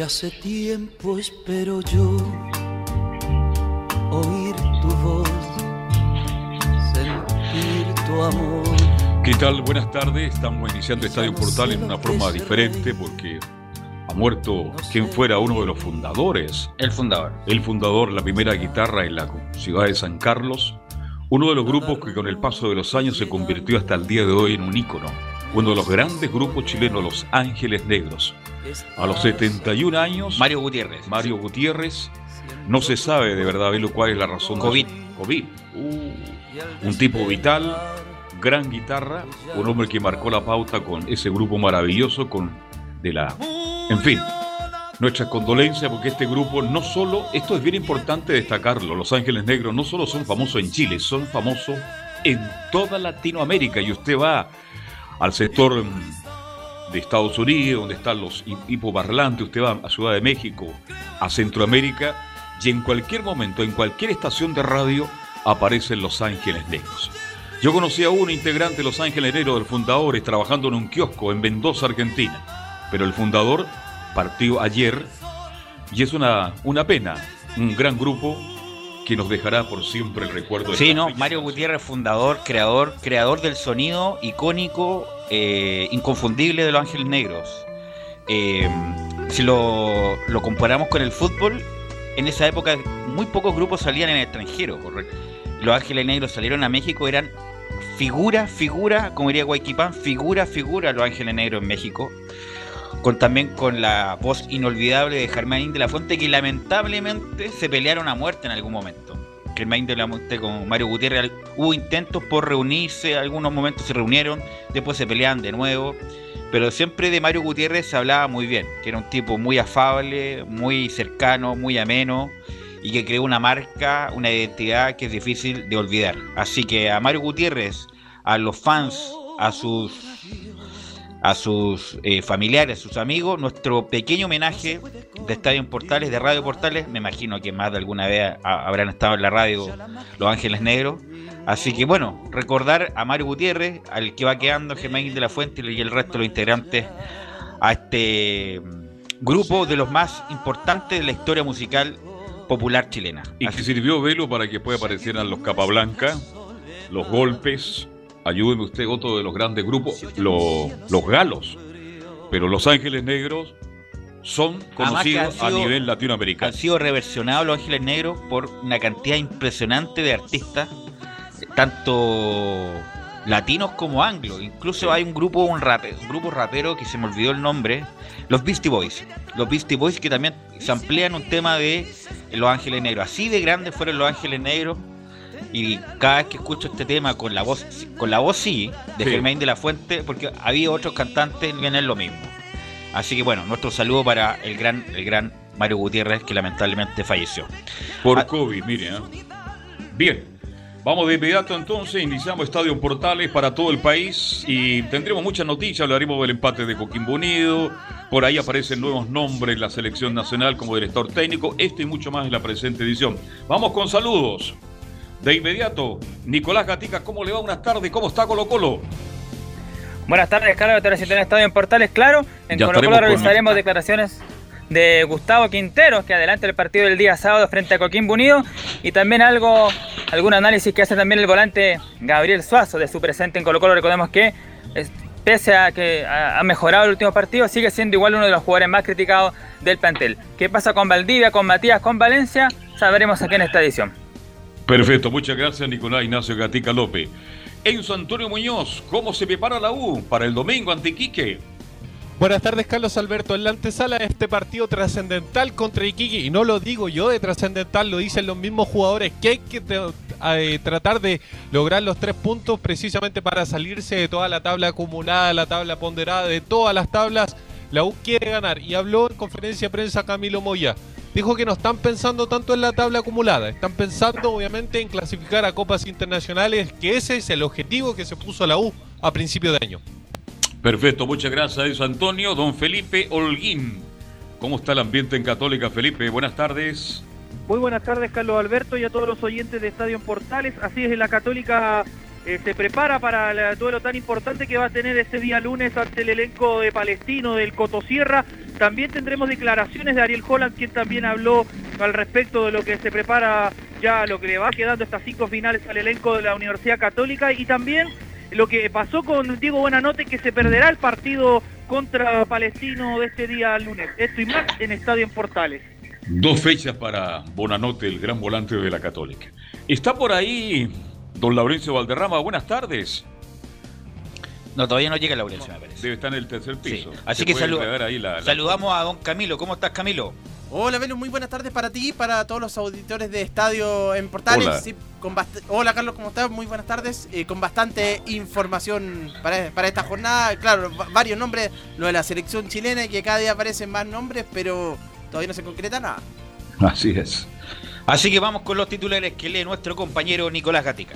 Desde hace tiempo espero yo oír tu voz, sentir tu amor. ¿Qué tal? Buenas tardes. Estamos iniciando Estadio Portal en una forma diferente porque ha muerto quien fuera uno de los fundadores. El fundador. El fundador, la primera guitarra en la ciudad de San Carlos. Uno de los grupos que con el paso de los años se convirtió hasta el día de hoy en un ícono. Uno de los grandes grupos chilenos, Los Ángeles Negros. A los 71 años. Mario Gutiérrez. Mario Gutiérrez. No se sabe de verdad, Belo, cuál es la razón. COVID. COVID. Uh, un tipo vital, gran guitarra, un hombre que marcó la pauta con ese grupo maravilloso, con de la. En fin, nuestras condolencias porque este grupo no solo, esto es bien importante destacarlo, Los Ángeles Negros no solo son famosos en Chile, son famosos en toda Latinoamérica y usted va al sector de Estados Unidos, donde están los hipoparlantes, usted va a Ciudad de México, a Centroamérica, y en cualquier momento, en cualquier estación de radio, aparecen Los Ángeles Negros. Yo conocí a un integrante de Los Ángeles Negros del Fundadores trabajando en un kiosco en Mendoza, Argentina, pero el fundador partió ayer y es una, una pena, un gran grupo que nos dejará por siempre el recuerdo. Sí, no, Mario Gutiérrez, fundador, creador, creador del sonido icónico, eh, inconfundible de Los Ángeles Negros. Eh, si lo, lo, comparamos con el fútbol, en esa época muy pocos grupos salían en el extranjero. Los Ángeles Negros salieron a México, eran figura, figura, como diría Guayquipán, figura, figura Los Ángeles Negros en México con también con la voz inolvidable de Germán de la Fuente, que lamentablemente se pelearon a muerte en algún momento. Germán de la Fuente con Mario Gutiérrez hubo intentos por reunirse, algunos momentos se reunieron, después se peleaban de nuevo, pero siempre de Mario Gutiérrez se hablaba muy bien, que era un tipo muy afable, muy cercano, muy ameno y que creó una marca, una identidad que es difícil de olvidar. Así que a Mario Gutiérrez, a los fans, a sus a sus eh, familiares, a sus amigos, nuestro pequeño homenaje de Estadio Portales, de Radio Portales. Me imagino que más de alguna vez habrán estado en la radio Los Ángeles Negros. Así que bueno, recordar a Mario Gutiérrez, al que va quedando Germán de la Fuente y el resto de los integrantes a este mm, grupo de los más importantes de la historia musical popular chilena. Y que sirvió velo para que aparecieran los Capablanca, los golpes, ayúdeme usted, otro de los grandes grupos, los galos. Pero Los Ángeles Negros son conocidos a nivel latinoamericano. Han sido reversionados Los Ángeles Negros por una cantidad impresionante de artistas, tanto latinos como anglos. Incluso hay un grupo, un, un grupo rapero que se me olvidó el nombre, los Beastie Boys. Los Beastie Boys que también se amplían un tema de Los Ángeles Negros. Así de grandes fueron Los Ángeles Negros y cada vez que escucho este tema con la voz, con la voz sí, de Sí. Germain de la Fuente, porque había otros cantantes que no es lo mismo. Así que bueno, nuestro saludo para el gran, el gran Mario Gutiérrez, que lamentablemente falleció. Por Ah. COVID, mire. ¿eh? Bien, vamos de inmediato entonces, iniciamos Estadio Portales para todo el país y tendremos muchas noticias, hablaremos del empate de Coquimbo Unido, por ahí aparecen nuevos nombres la selección nacional como director técnico, esto y mucho más en la presente edición. Vamos con saludos. De inmediato, Nicolás Gatica, ¿cómo le va? Buenas tardes, ¿cómo está Colo Colo? Buenas tardes, Carlos, de Estadio Estadio en Portales, claro. En Ya Colo estaremos Colo con- revisaremos declaraciones de Gustavo Quinteros, que adelanta el partido del día sábado frente a Coquimbo Unido, y también algo, algún análisis que hace también el volante Gabriel Suazo de su presente en Colo Colo. Recordemos que es- pese a que ha ha mejorado el último partido, sigue siendo igual uno de los jugadores más criticados del plantel. ¿Qué pasa con Valdivia, con Matías, con Valencia? Sabremos aquí en esta edición. Perfecto, muchas gracias Nicolás Ignacio Gatica López. Enzo Antonio Muñoz, ¿cómo se prepara la U para el domingo ante Iquique? Buenas tardes, Carlos Alberto. En la antesala de este partido trascendental contra Iquique, y no lo digo yo de trascendental, lo dicen los mismos jugadores, que hay que eh, tratar de lograr los tres puntos precisamente para salirse de toda la tabla acumulada, la tabla ponderada, de todas las tablas. La U quiere ganar y habló en conferencia de prensa Camilo Moya. Dijo que no están pensando tanto en la tabla acumulada, están pensando obviamente en clasificar a copas internacionales, que ese es el objetivo que se puso la U a principio de año. Perfecto, muchas gracias Antonio. Don Felipe Holguín, ¿cómo está el ambiente en Católica, Felipe? Buenas tardes. Muy buenas tardes, Carlos Alberto, y a todos los oyentes de Estadio en Portales. Así es, la Católica eh, se prepara para el duelo tan importante que va a tener este día lunes ante el elenco de Palestino del Cotosierra. También tendremos declaraciones de Ariel Holland, quien también habló al respecto de lo que se prepara ya, lo que le va quedando estas cinco finales al elenco de la Universidad Católica y también lo que pasó con Diego Buenanote, que se perderá el partido contra Palestino de este día lunes. Esto y más en Estadio en Portales. Dos fechas para Bonanote, el gran volante de la Católica. Está por ahí don Laurencio Valderrama, buenas tardes. No, todavía no llega Laurencio, me parece. Debe estar en el tercer Sí. piso. Así Se que salu- entregar ahí la- la- saludamos a don Camilo. ¿Cómo estás, Camilo? Hola, Velo, muy buenas tardes para ti y para todos los auditores de Estadio en Portales. Hola. Sí, con bast- Hola, Carlos, ¿cómo estás? Muy buenas tardes. Eh, con bastante información para, para esta jornada. Claro, va- varios nombres, lo de la selección chilena y que cada día aparecen más nombres, pero todavía no se concreta nada. Así es. Así que vamos con los titulares que lee nuestro compañero Nicolás Gatica.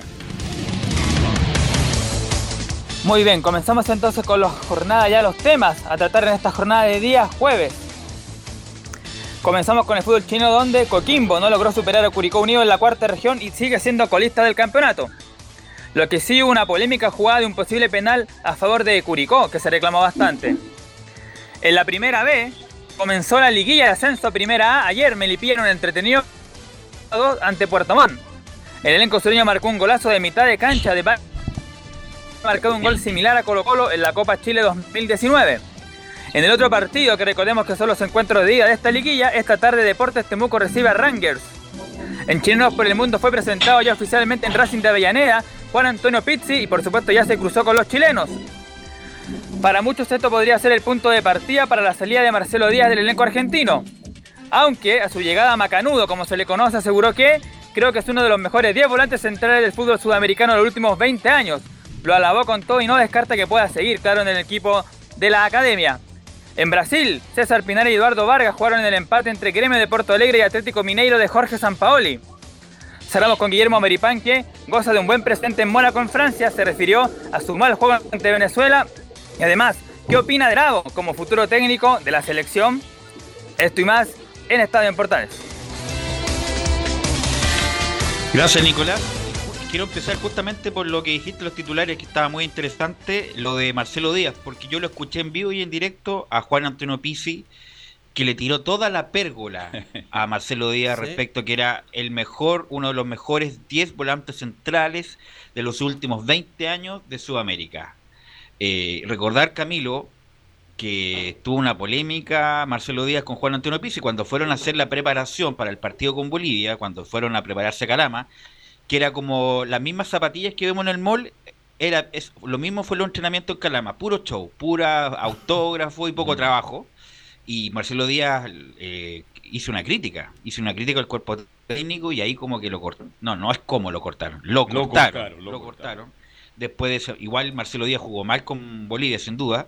Muy bien, comenzamos entonces con la jornada, ya los temas a tratar en esta jornada de día jueves. Comenzamos con el fútbol chino donde Coquimbo no logró superar a Curicó Unido en la cuarta región y sigue siendo colista del campeonato. Lo que sí hubo una polémica jugada de un posible penal a favor de Curicó, que se reclamó bastante. En la primera B comenzó la liguilla de ascenso a primera A. Ayer Melipilla en un entretenido 2 ante Puerto Montt. El elenco sureño marcó un golazo de mitad de cancha de marcado un gol similar a Colo Colo en la Copa Chile 2019. En el otro partido, que recordemos que son los encuentros de ida de esta liguilla, esta tarde Deportes Temuco recibe a Rangers. En Chilenos por el Mundo fue presentado ya oficialmente en Racing de Avellaneda Juan Antonio Pizzi y por supuesto ya se cruzó con los chilenos. Para muchos esto podría ser el punto de partida para la salida de Marcelo Díaz del elenco argentino. Aunque a su llegada a Macanudo, como se le conoce, aseguró que creo que es uno de los mejores 10 volantes centrales del fútbol sudamericano de los últimos 20 años. Lo alabó con todo y no descarta que pueda seguir, claro, en el equipo de la academia. En Brasil, César Pinar y Eduardo Vargas jugaron en el empate entre Gremio de Porto Alegre y Atlético Mineiro de Jorge Sampaoli. Cerramos con Guillermo Meripán que goza de un buen presente en Mónaco en Francia, se refirió a su mal juego ante Venezuela y además, ¿qué opina de como futuro técnico de la selección? Esto y más en Estadio en Portales. Gracias, Nicolás. Quiero empezar justamente por lo que dijiste los titulares, que estaba muy interesante, lo de Marcelo Díaz, porque yo lo escuché en vivo y en directo a Juan Antonio Pizzi, que le tiró toda la pérgola a Marcelo Díaz Sí. respecto a que era el mejor, uno de los mejores 10 volantes centrales de los últimos 20 años de Sudamérica. Eh, recordar, Camilo, que tuvo una polémica Marcelo Díaz con Juan Antonio Pizzi cuando fueron a hacer la preparación para el partido con Bolivia, cuando fueron a prepararse a Calama, que era como las mismas zapatillas que vemos en el mall, era es, lo mismo fue el entrenamiento en Calama, puro show, pura autógrafo y poco trabajo. Y Marcelo Díaz eh, hizo una crítica, hizo una crítica al cuerpo técnico y ahí como que lo cortaron. No, no es como lo cortaron, lo Lo cortaron. cortaron, lo lo cortaron. cortaron. Después de eso, igual Marcelo Díaz jugó mal con Bolivia, sin duda,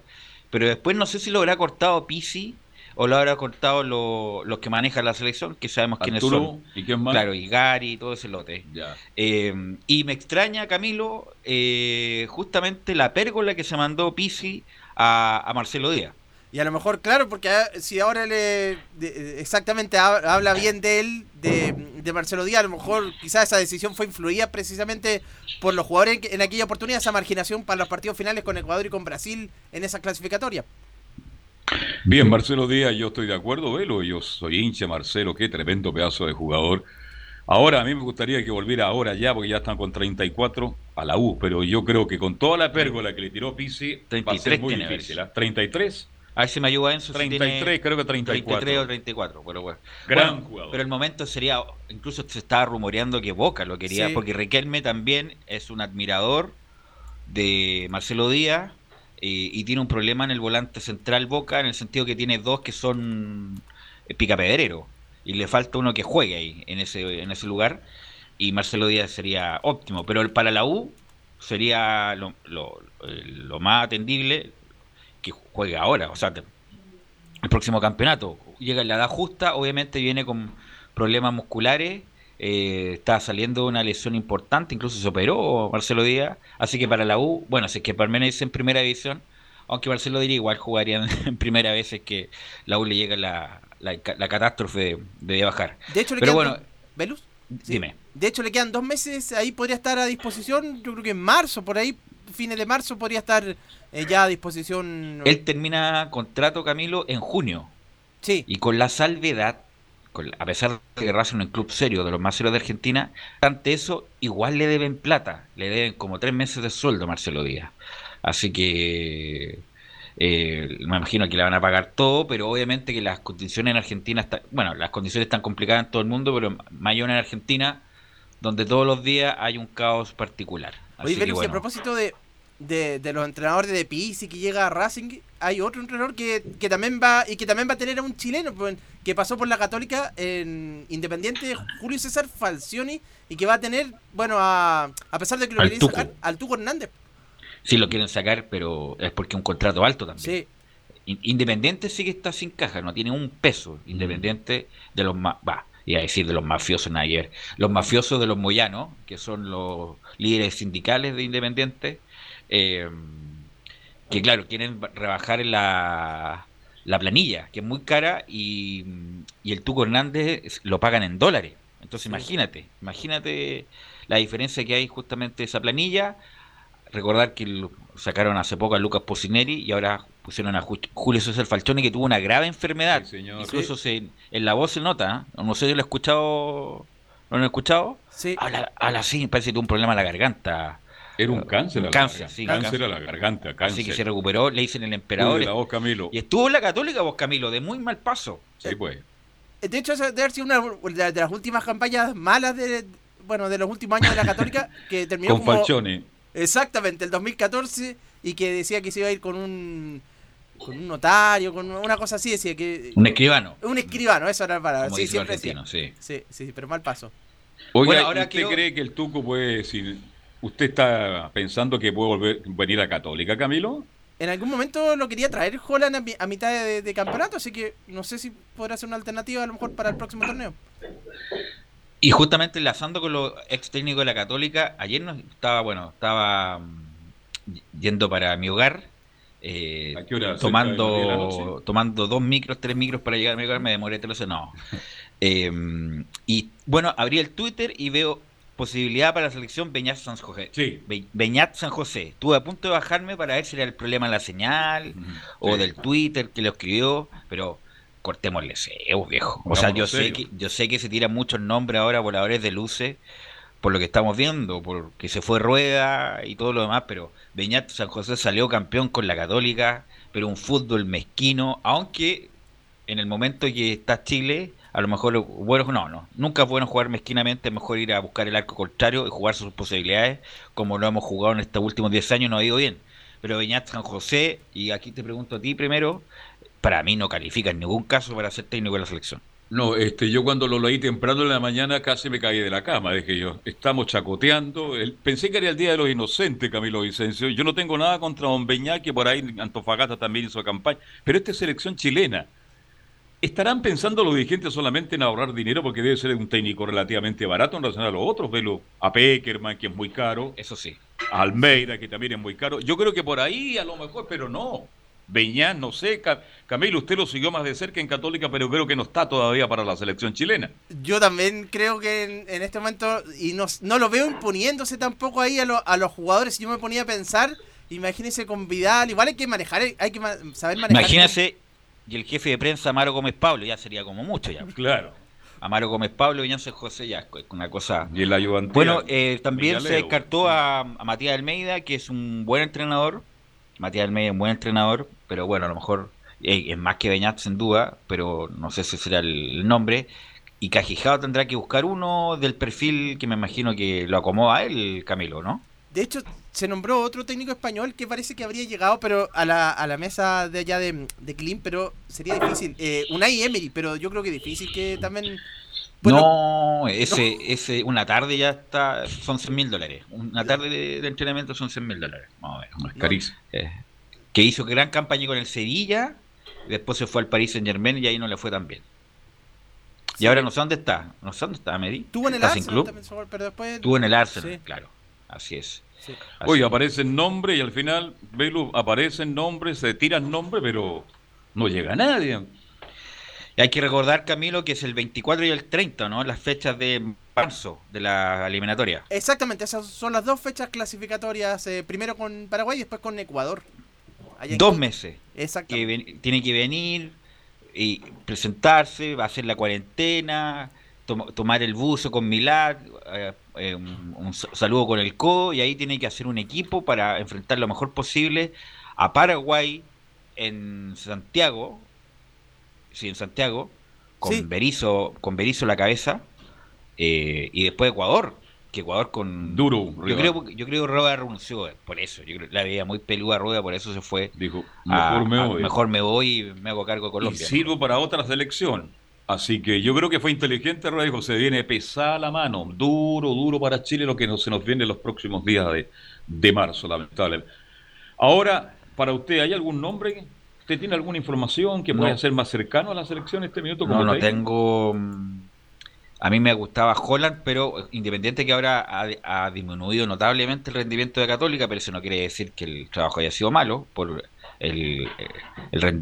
pero después no sé si lo habrá cortado Pisi o lo habrá cortado lo- los que manejan la selección, que sabemos quiénes son. ¿y quién más? Claro, y Gary y todo ese lote. Ya. Eh, y me extraña, Camilo, eh, justamente la pérgola que se mandó Pisi a, a Marcelo Díaz. Y a lo mejor, claro, porque ah, si ahora le de- exactamente hab- habla bien de él, de, de Marcelo Díaz, a lo mejor quizás esa decisión fue influida precisamente por los jugadores en, en aquella oportunidad, esa marginación para los partidos finales con Ecuador y con Brasil en esa clasificatoria. Bien, Marcelo Díaz, yo estoy de acuerdo, Velo, yo soy hincha Marcelo, qué tremendo pedazo de jugador. Ahora, a mí me gustaría que volviera ahora ya, porque ya están con 34 a la U, pero yo creo que con toda la pérgola que le tiró Pisi, va a 33 ser muy difícil. Alex. ¿ah? 33, A ver si me ayuda Enzo. si 33, tiene creo que 34. 33 o 34, pero bueno. Gran Bueno, jugador. Pero el momento sería, incluso se estaba rumoreando que Boca lo quería, Sí. porque Riquelme también es un admirador de Marcelo Díaz y tiene un problema en el volante central Boca, en el sentido que tiene dos que son eh, picapedrero y le falta uno que juegue ahí, en ese, en ese lugar, y Marcelo Díaz sería óptimo, pero el- para la U sería lo, lo- eh, lo más atendible que juegue ahora, o sea, el próximo campeonato. Llega en la edad justa, obviamente viene con problemas musculares, eh, está saliendo una lesión importante, incluso se operó Marcelo Díaz, así que para la U, bueno, si es que permanece en primera división, aunque Marcelo Díaz igual jugaría en, primera vez es que la U le llega la, la, la catástrofe de, de bajar. De hecho, le Pero quedan bueno, dos- ¿Velus? Sí. dime. De hecho, le quedan dos meses, ahí podría estar a disposición, yo creo que en marzo, por ahí, fines de marzo, podría estar eh, ya a disposición. Él termina contrato, Camilo, en junio. Sí, Y con la salvedad, con- a pesar de que Racing es un club serio, de los más serios de Argentina, ante eso, igual le deben plata. Le deben como tres meses de sueldo a Marcelo Díaz. Así que eh, me imagino que le van a pagar todo, pero obviamente que las condiciones en Argentina, están, bueno, las condiciones están complicadas en todo el mundo, pero mayor en Argentina, donde todos los días hay un caos particular. Oye, y a propósito de, de, de los entrenadores de Pizzi que llega a Racing, hay otro entrenador que, que también va y que también va a tener a un chileno pues, que pasó por la Católica en Independiente, Julio César Falcioni, y que va a tener, bueno, a, a pesar de que lo Al Tuco. sacar, al Tuco Hernández. Sí lo quieren sacar, pero es porque es un contrato alto también. Sí, Independiente sí que está sin caja, no tiene un peso. Independiente de los más, va, iba a decir de los mafiosos en ayer, los mafiosos de los Moyanos, que son los líderes sindicales de Independiente, eh, que claro, quieren ba- rebajar la, la planilla, que es muy cara, y, y el Tuco Hernández lo pagan en dólares. Entonces imagínate, imagínate la diferencia que hay justamente de esa planilla. Recordar que sacaron hace poco a Lucas Pocineri y ahora pusieron a Ju- Julio César Falcioni que tuvo una grave enfermedad. Sí, señor. Incluso se, en la voz se nota, ¿eh? no sé si lo he escuchado, ¿no lo he escuchado? sí. Habla, habla así, parece que tuvo un problema en la garganta. Era un cáncer. a la Cáncer, garganta. sí, Cáncer cáncer. a la garganta, cáncer. Así que se recuperó, le dicen el emperador. La voz, Camilo. Y estuvo en la católica vos, Camilo, de muy mal paso. Sí, pues. De hecho, esa debe haber sido una de, las últimas campañas malas de, bueno, de los últimos años de la Católica, que terminó Con como... Falcioni. Exactamente, el 2014 y que decía que se iba a ir con un con un notario, con una cosa así, decía que Un escribano, un escribano, eso era la palabra. como Sí, siempre decía. sí. Sí, sí, pero mal paso. Oiga, Bueno, ahora ¿usted quiero- cree que el Tuco puede decir... ¿Usted está pensando que puede volver, venir a Católica, Camilo? En algún momento lo quería traer Holland a, mi- a mitad de, de campeonato, así que no sé si podrá ser una alternativa a lo mejor para el próximo torneo. Y justamente enlazando con los ex técnicos de la Católica, ayer no estaba, bueno, estaba mm, yendo para mi hogar, eh, ¿A qué hora? ¿Cerca de las diez de la tomando, tomando dos micros, tres micros para llegar a mi hogar, me demoré tres horas, no. Eh, y bueno, abrí el Twitter y veo posibilidad para la selección Beñat San José. Sí. Be- Beñat San José. Estuve a punto de bajarme para ver si era el problema de la señal o Sí. del Twitter que lo escribió, pero cortémosle viejo. O sea, yo sé que yo sé que se tiran muchos nombres ahora voladores de luces por lo que estamos viendo, porque se fue Rueda y todo lo demás, pero Beñat San José salió campeón con la Católica, pero un fútbol mezquino, aunque en el momento que está Chile, a lo mejor bueno, no, no, nunca es bueno jugar mezquinamente, es mejor ir a buscar el arco contrario y jugar sus posibilidades, como lo hemos jugado en estos últimos 10 años, no ha ido bien. Pero Beñat San José, y aquí te pregunto a ti primero, para mí no califica en ningún caso para ser técnico de la selección. No, este, yo cuando lo leí temprano en la mañana casi me caí de la cama, dije yo. Estamos chacoteando. El- pensé que era el Día de los Inocentes, Camilo Vicencio. Yo no tengo nada contra Don Beñá, que por ahí Antofagasta también hizo campaña. Pero esta es selección chilena. ¿Estarán pensando los dirigentes solamente en ahorrar dinero porque debe ser un técnico relativamente barato en relación a los otros? Velo a Peckerman, que es muy caro. Eso sí. A Almeida, que también es muy caro. Yo creo que por ahí a lo mejor, pero no. Beñán, no sé. Camilo, usted lo siguió más de cerca en Católica, pero creo que no está todavía para la selección chilena. Yo también creo que en, este momento, y no, no, lo veo imponiéndose tampoco ahí a, a los jugadores. Si yo me ponía a pensar, imagínese con Vidal, igual hay que manejar, hay que saber manejar. Imagínese, y el jefe de prensa Amaro Gómez Pablo, ya sería como mucho ya. Claro. Amaro Gómez Pablo y José ya, una cosa. Y el ayudante. Bueno, eh, también se descartó a, a Matías Almeida, que es un buen entrenador. Matías Almeida es un buen entrenador, pero bueno, a lo mejor eh, es más que Beñat sin duda, pero no sé si será el, nombre. Y Cajijado tendrá que buscar uno del perfil que me imagino que lo acomoda él, Camilo, ¿no? De hecho, se nombró otro técnico español que parece que habría llegado pero a la, a la mesa de allá de, de Klim, pero sería difícil. Eh, Unai Emery, pero yo creo que difícil que también... no, ese, ese, una tarde ya está, son 100 mil dólares. Una tarde de, entrenamiento son 100 mil dólares. Vamos a ver, carísimo. Eh, que hizo gran campaña con el Sevilla, después se fue al París Saint Germain y ahí no le fue tan bien. Y ahora no sé dónde está, no sé dónde está Medi. Tuvo en el Arsenal también, pero después... Tuvo en el Arsenal, claro, así es. Oye, aparecen nombres y al final, Velu, aparecen nombres, se tiran nombres, pero no llega nadie. Y hay que recordar, Camilo, que es el 24 y el 30, ¿no? Las fechas de marzo de la eliminatoria. Exactamente, esas son las dos fechas clasificatorias, eh, primero con Paraguay y después con Ecuador. Dos meses. Exactamente. Que tiene que venir y presentarse, va a hacer la cuarentena, tomar el buzo con Milad, eh, eh, un, saludo con el codo y ahí tiene que hacer un equipo para enfrentar lo mejor posible a Paraguay en Santiago, sí, en Santiago, con Berizo, con Berizo la cabeza, eh, y después Ecuador, que Ecuador con duro. Yo creo, yo creo que Rueda renunció por eso. Yo creo la veía muy peluda Rueda, por eso se fue. Dijo, mejor me voy. mejor me voy y me hago cargo de Colombia. Y sirvo para otra selección. Así que yo creo que fue inteligente, dijo, se viene pesada la mano, duro, duro para Chile lo que se nos viene en los próximos días de, de marzo, lamentablemente. Ahora, para usted, ¿hay algún nombre? ¿Usted tiene alguna información que pueda ser más cercano a la selección en este minuto? No, no tengo... A mí me gustaba Holland, pero independiente que ahora ha, ha, disminuido notablemente el rendimiento de Católica, pero eso no quiere decir que el trabajo haya sido malo. Por, el,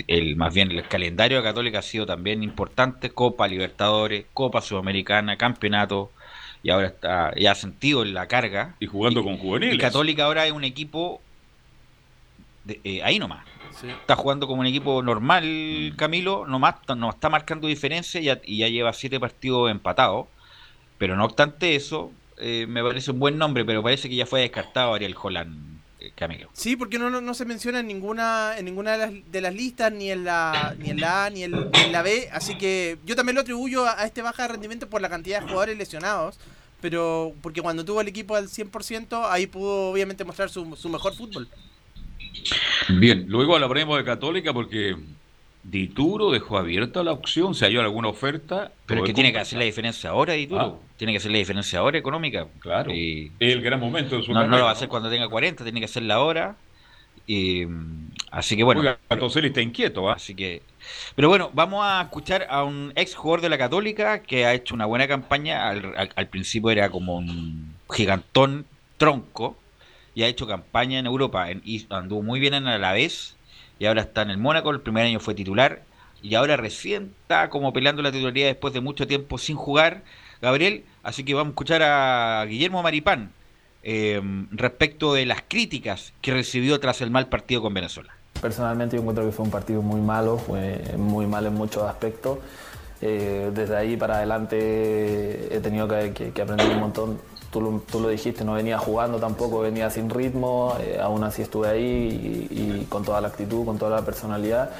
el, más bien el calendario de Católica ha sido también importante, Copa Libertadores, Copa Sudamericana, Campeonato, y ahora está ya sentido en la carga. Y jugando con juveniles. Y Católica ahora es un equipo de, eh, ahí nomás. Está jugando como un equipo normal, mm. Camilo, nomás no está marcando diferencia y ya, y ya lleva siete partidos empatados. Pero no obstante eso, eh, me parece un buen nombre, pero parece que ya fue descartado Ariel Holland Sí, porque no, no, se menciona en ninguna en ninguna de las, de las, listas, ni en la ni en la A ni, en la B, así que yo también lo atribuyo a, este baja de rendimiento por la cantidad de jugadores lesionados, pero porque cuando tuvo el equipo al 100%, ahí pudo obviamente mostrar su, su mejor fútbol. Bien, luego hablaremos de Católica porque Dituro dejó abierta la opción, si hay alguna oferta. Pero es que tiene que hacer la diferencia ahora, Dituro. Ah. Tiene que hacer la diferencia ahora económica. Claro. Y, el gran momento de su no, no lo va a hacer cuando tenga 40, tiene que hacerla ahora. Y, así que bueno. Oiga, está inquieto, Así que. Pero bueno, vamos a escuchar a un ex jugador de la Católica que ha hecho una buena campaña. Al, principio era como un gigantón tronco y ha hecho campaña en Europa. Y anduvo muy bien en Alavés y ahora está en el Mónaco, el primer año fue titular y ahora recién está como peleando la titularidad después de mucho tiempo sin jugar, Gabriel, así que vamos a escuchar a Guillermo Maripán eh, respecto de las críticas que recibió tras el mal partido con Venezuela. Personalmente yo encuentro que fue un partido muy malo, fue muy mal en muchos aspectos. Eh, desde ahí para adelante he tenido que aprender un montón tú lo, dijiste, no venía jugando tampoco, venía sin ritmo, eh, aún así estuve ahí y, con toda la actitud, con toda la personalidad.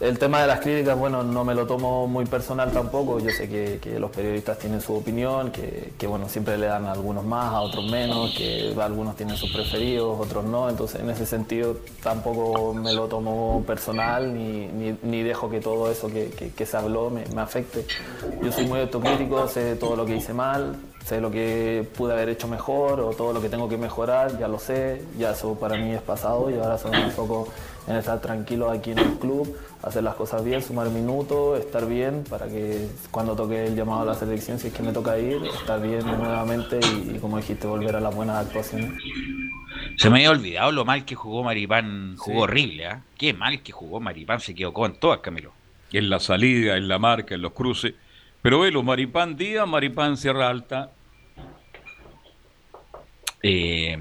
El tema de las críticas, bueno, no me lo tomo muy personal tampoco. Yo sé que, los periodistas tienen su opinión, que, bueno, siempre le dan a algunos más, a otros menos, que algunos tienen sus preferidos, otros no. Entonces, en ese sentido, tampoco me lo tomo personal ni, dejo que todo eso que, se habló me afecte. Yo soy muy autocrítico, sé todo lo que hice mal, sé lo que pude haber hecho mejor o todo lo que tengo que mejorar, ya lo sé, ya eso para mí es pasado y ahora solo me enfoco en estar tranquilo aquí en el club, hacer las cosas bien, sumar minutos, estar bien para que cuando toque el llamado a la selección, si es que me toca ir, estar bien nuevamente y, y como dijiste, volver a las buenas actuaciones. Se me había olvidado lo mal que jugó Maripán. Jugó horrible, ¿ah? Qué mal que jugó Maripán. Se equivocó en todas, Camilo. En la salida, en la marca, en los cruces. Pero velo, Maripán Díaz, Maripán Sierra Alta. Eh,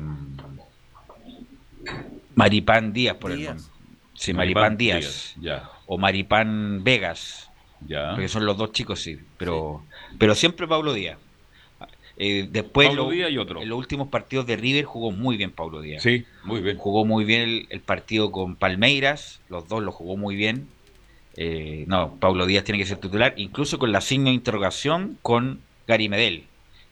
Maripán Díaz, por el Díaz. nombre. Sí, Maripán, Díaz. Díaz, Ya, O Maripán Vegas. ya. Porque son los dos chicos, sí. Pero, pero siempre Pablo Díaz. Eh, después, Pablo lo- Díaz y otro. en los últimos partidos de River jugó muy bien Pablo Díaz. Sí, muy bien. Jugó muy bien el, el partido con Palmeiras, los dos lo jugó muy bien. Eh, no, Pablo Díaz tiene que ser titular, incluso con la signo de interrogación con Gary Medel.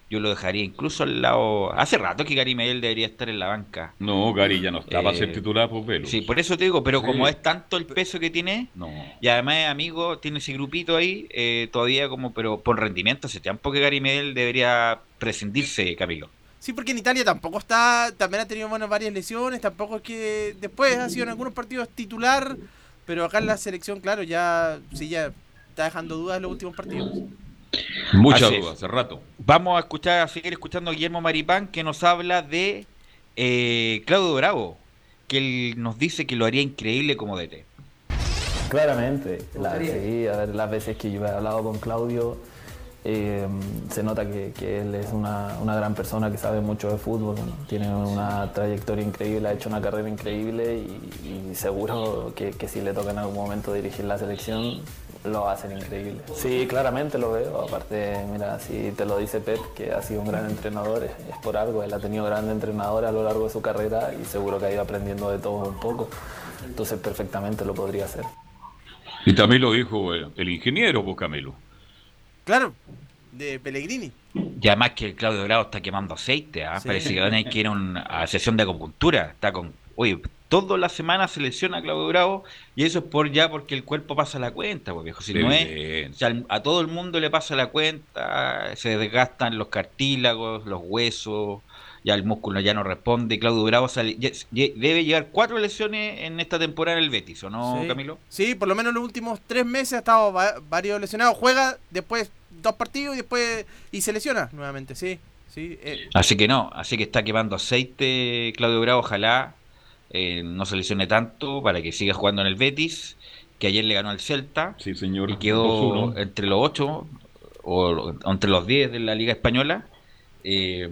Yo lo dejaría incluso al lado. Hace rato que Gary Medel debería estar en la banca. No, Gary ya no está para Eh, ser titular, pues velo. Sí, por eso te digo, pero Sí. como es tanto el peso que tiene, No. y además es amigo, tiene ese grupito ahí, eh, todavía como, pero por rendimiento, hace tiempo que Gary Medel debería prescindirse, Camilo. Sí, porque en Italia tampoco está, también ha tenido bueno, varias lesiones, tampoco es que después ha sido en algunos partidos titular, pero acá en la selección, claro, ya sí ya está dejando dudas en los últimos partidos. Muchas dudas, hace rato. Vamos a escuchar, a seguir escuchando a Guillermo Maripán que nos habla de eh, Claudio Bravo, que él nos dice que lo haría increíble como DT. Claramente, la, sí, a ver, las veces que yo he hablado con Claudio, eh, se nota que, que él es una, una gran persona que sabe mucho de fútbol, ¿no? tiene una trayectoria increíble, ha hecho una carrera increíble y, y seguro que, que si le toca en algún momento dirigir la selección, lo hacer increíble. Sí, claramente lo veo, aparte, mira, si te lo dice Pep, que ha sido un gran entrenador, es, es por algo, él ha tenido grandes entrenadores a lo largo de su carrera y seguro que ha ido aprendiendo de todo un poco, entonces perfectamente lo podría hacer. Y también lo dijo eh, el ingeniero, pues Camilo. Claro, de Pellegrini. Y además que el Claudio Bravo está quemando aceite, ¿ah? Sí. parece que van a ir a una sesión de acupuntura. Está con, oye, toda la semana se lesiona a Claudio Bravo y eso es por ya porque el cuerpo pasa la cuenta, pues viejo. Si no es, o sea, a todo el mundo le pasa la cuenta, se desgastan los cartílagos, los huesos, ya el músculo ya no responde. Claudio Bravo sale- ya- ya- debe llevar cuatro lesiones en esta temporada en el Betis, ¿o no, sí. Camilo? Sí, por lo menos los últimos tres meses ha estado va- varios lesionados. Juega después dos partidos y después y se lesiona nuevamente, sí. sí eh, Así que no, así que está quemando aceite Claudio Bravo, ojalá eh, no se lesione tanto para que siga jugando en el Betis, que ayer le ganó al Celta Sí, señor. y quedó 2-1. entre los ocho o, o entre los 10 de la Liga Española eh,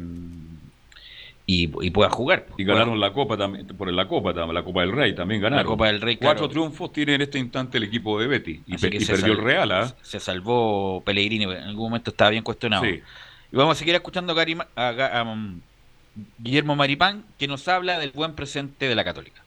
y, y pueda jugar. Y ganaron la Copa también, por la Copa también, la Copa del Rey también ganaron. La Copa del Rey, Cuatro claro. triunfos tiene en este instante el equipo de Betty. Y, pe- y se perdió el Real, ¿ah? Se salvó Pellegrini, en algún momento estaba bien cuestionado. Sí. Y vamos a seguir escuchando a, Gary a a, um, Guillermo Maripán, que nos habla del buen presente de la Católica.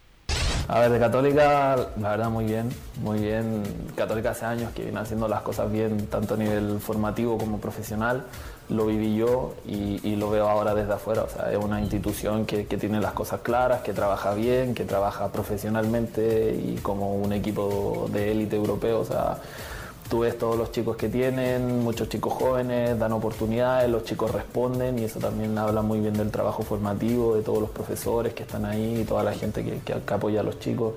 A ver, de Católica, la verdad muy bien, muy bien. Católica hace años que viene haciendo las cosas bien, tanto a nivel formativo como profesional. Lo viví yo y, lo veo ahora desde afuera. O sea, es una institución que, que tiene las cosas claras, que trabaja bien, que trabaja profesionalmente y como un equipo de élite europeo. O sea, tú ves todos los chicos que tienen, muchos chicos jóvenes, dan oportunidades, los chicos responden y eso también habla muy bien del trabajo formativo, de todos los profesores que están ahí toda la gente que, apoya a los chicos.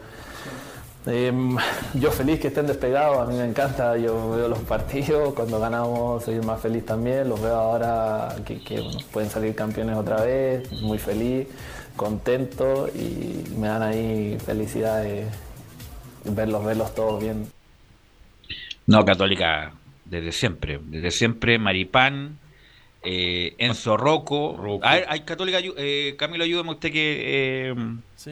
Em, yo feliz que estén despegados, a mí me encanta, yo veo los partidos, cuando ganamos soy más feliz también, los veo ahora que, pueden salir campeones otra vez, muy feliz, contento y me dan ahí felicidad de verlos, verlos todos bien. No, Católica desde siempre. Desde siempre, Maripán, eh, Enzo Rocco. Hay Católica, eh, Camilo, ayúdame usted que eh, sí.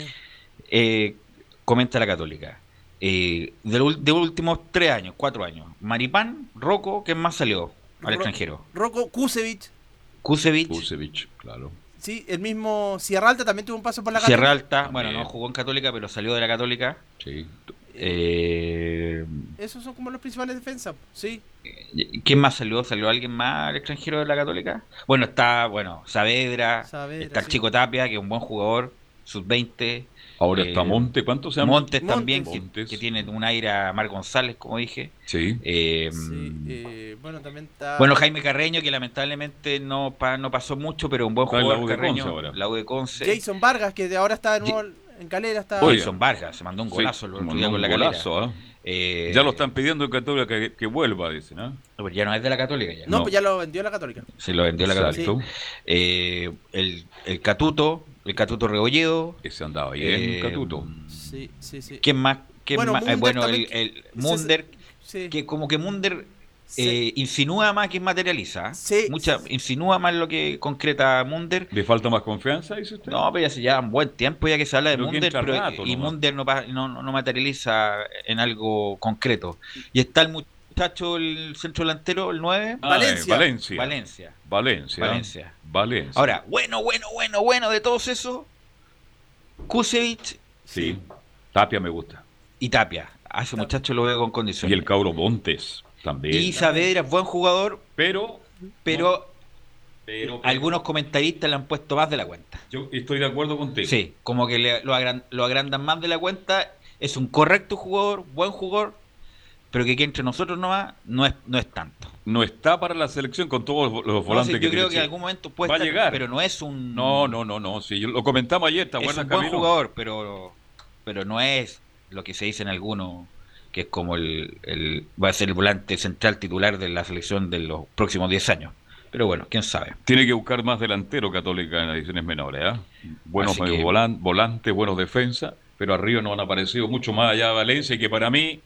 eh, comenta la Católica. Eh, de, los ul- de los últimos tres años, cuatro años. Maripán, Rocco, ¿quién más salió al Ro- extranjero? Rocco Kusevich, Kusevich, Kusevich, claro. sí, el mismo Sierra Alta también tuvo un paso por la Sierra Católica. Alta. Bueno, También. no jugó en Católica, pero salió de la Católica. Sí. Eh, Esos son como los principales defensas, sí. ¿Quién más salió? ¿Salió alguien más al extranjero de la Católica? Bueno, está, bueno, Saavedra, Saavedra, está el sí. Chico Tapia, que es un buen jugador. sub-20. Ahora eh, está Monte, ¿cuánto se llama? Montes también, que- Montes. Que, tiene un aire a Mar González, como dije. Sí. Eh, Sí, eh, bueno, también está. Bueno, Jaime Carreño, que lamentablemente no, pa- no pasó mucho, pero un buen Está en la jugador U de Carreño. Conce ahora. La U de Conce. Jason Vargas, que de ahora está de nuevo en Calera. Está... Oye, Jason Vargas, se mandó un golazo el otro mandó día un con la golazo, calera. ¿ah? Eh, Ya lo están pidiendo en Católica que, que vuelva, dicen, ¿ah? no, pero ya no es de la Católica ya. No, No. pues ya lo vendió la Católica. Se lo vendió la. Católica. Eh, el, el Catuto, el Catuto Rebolledo. Ese andaba bien, eh, Catuto. Sí, sí, sí. ¿Quién más? ¿Quién Bueno, más? Eh, Munder bueno, el, el Munder, Sí. que como que Munder Sí. eh, insinúa más que materializa. Sí. Mucha, insinúa más lo que concreta Munder. ¿Le falta más confianza, dice usted? No, pero ya se lleva un buen tiempo ya que se habla de Munder, pero, rato y nomás. Munder no, no, no- materializa en algo concreto. Y está el muchacho, el centro delantero, el 9, Ah, Valencia. eh, Valencia. Valencia. Valencia. Valencia. Valencia. Ahora, bueno, bueno, bueno, bueno de todos esos, Kusevich Sí. Tapia me gusta. y Tapia. A ese muchacho lo veo con Y condiciones. el Cauro Montes también. Y Saavedra es buen jugador, Pero, pero pero algunos comentaristas le han puesto más de la cuenta. yo estoy de acuerdo contigo. Sí, como que le- lo, agran- lo agrandan más de la cuenta. Es un correcto jugador, buen jugador, pero que aquí entre nosotros nomás no es, no es tanto. No está para la selección con todos los volantes sí, que yo creo que en algún momento puede Va a llegar. pero no es un No, no, no, no. Sí, yo- lo comentamos ayer, ¿te es un buen Camilo? jugador, pero pero no es lo que se dice en algunos que es como el, el va a ser el volante central titular de la selección de los próximos 10 años. Pero bueno, quién sabe. Tiene que buscar más delantero Católica en ediciones menores, ¿ah? Buenos que- volan- volantes, buenos defensas, pero arriba no han aparecido mucho más allá de Valencia, y que para mí,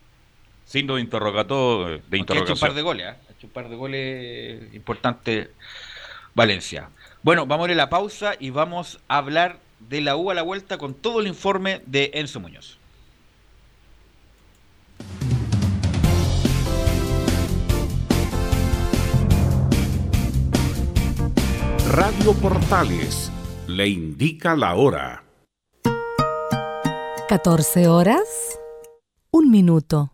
signo de interrogatorio, de Porque ha hecho un par de goles, ¿ah? ha hecho un par de goles importantes Valencia. Bueno, vamos a ir a la pausa y vamos a hablar de la U a la vuelta con todo el informe de Enzo Muñoz. Radio Portales le indica la hora. 14 horas, un minuto.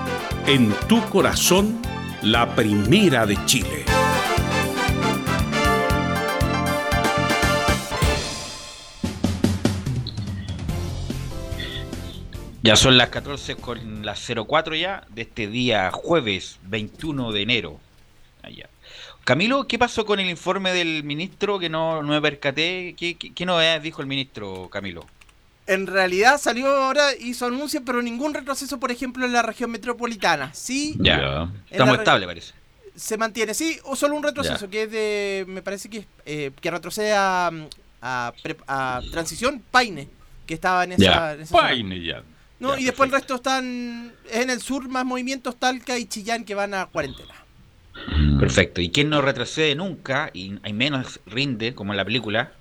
en tu corazón, la primera de Chile. Ya son las 14 con las 04 ya de este día jueves 21 de enero. Allá. Camilo, ¿qué pasó con el informe del ministro que no, no me percaté? ¿Qué, qué, qué dijo el ministro Camilo? En realidad salió ahora, hizo anuncios, pero ningún retroceso, por ejemplo, en la región metropolitana. Sí, Ya, estamos estables parece. se mantiene, sí, o solo un retroceso, Ya. que es de, me parece que, es, eh, que retrocede a, a, pre- a transición Paine, que estaba en esa... Ya, en esa zona. Paine ya. No, Ya, y después el resto están en el sur, más movimientos Talca y Chillán que van a cuarentena. Perfecto. Y quien no retrocede nunca y hay menos rinde, como en la película,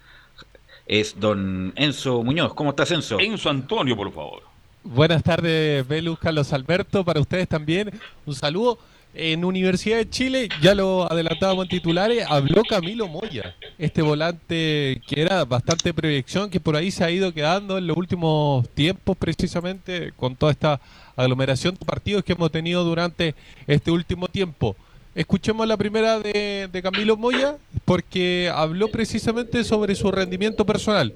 es don Enzo Muñoz. ¿Cómo estás, Enzo? Enzo Antonio, por favor. Buenas tardes, Belus, Carlos Alberto, para ustedes también. Un saludo. En Universidad de Chile, ya lo adelantábamos en titulares, habló Camilo Moya, este volante que era bastante proyección, que por ahí se ha ido quedando en los últimos tiempos precisamente con toda esta aglomeración de partidos que hemos tenido durante este último tiempo. Escuchemos la primera de, Camilo Moya porque habló precisamente sobre su rendimiento personal.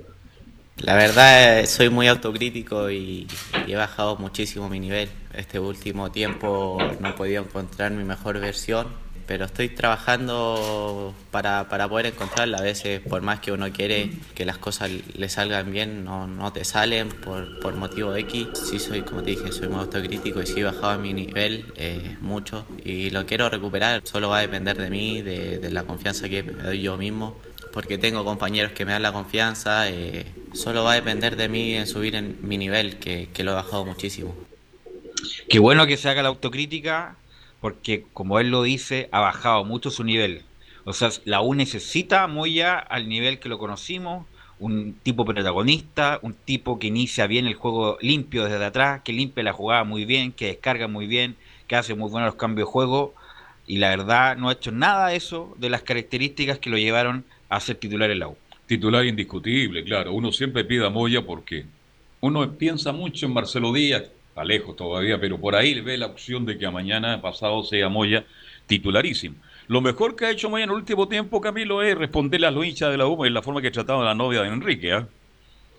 La verdad eh, soy muy autocrítico y, y he bajado muchísimo mi nivel. Este último tiempo no he podido encontrar mi mejor versión, pero estoy trabajando para, para poder encontrarla. A veces, por más que uno quiere que las cosas le salgan bien, no, no te salen por, por motivo X. Sí soy, como te dije, soy muy autocrítico y sí he bajado mi nivel eh, mucho y lo quiero recuperar. Solo va a depender de mí, de, la confianza que me doy yo mismo porque tengo compañeros que me dan la confianza, eh, solo va a depender de mí en subir en mi nivel, que, que lo he bajado muchísimo. Qué bueno que se haga la autocrítica, porque como él lo dice, ha bajado mucho su nivel. O sea, la U necesita a Moya al nivel que lo conocimos, un tipo protagonista, un tipo que inicia bien el juego limpio desde atrás, que limpia la jugada muy bien, que descarga muy bien, que hace muy buenos cambios de juego. Y la verdad no ha hecho nada de eso, de las características que lo llevaron a ser titular en la U. Titular indiscutible, claro. Uno siempre pide a Moya porque uno piensa mucho en Marcelo Díaz, está lejos todavía, pero por ahí ve la opción de que a mañana pasado sea Moya titularísimo. Lo mejor que ha hecho Moya en el último tiempo, Camilo, es responderle a los hinchas de la U en la forma que trataba a la novia de Enrique. ¿ah?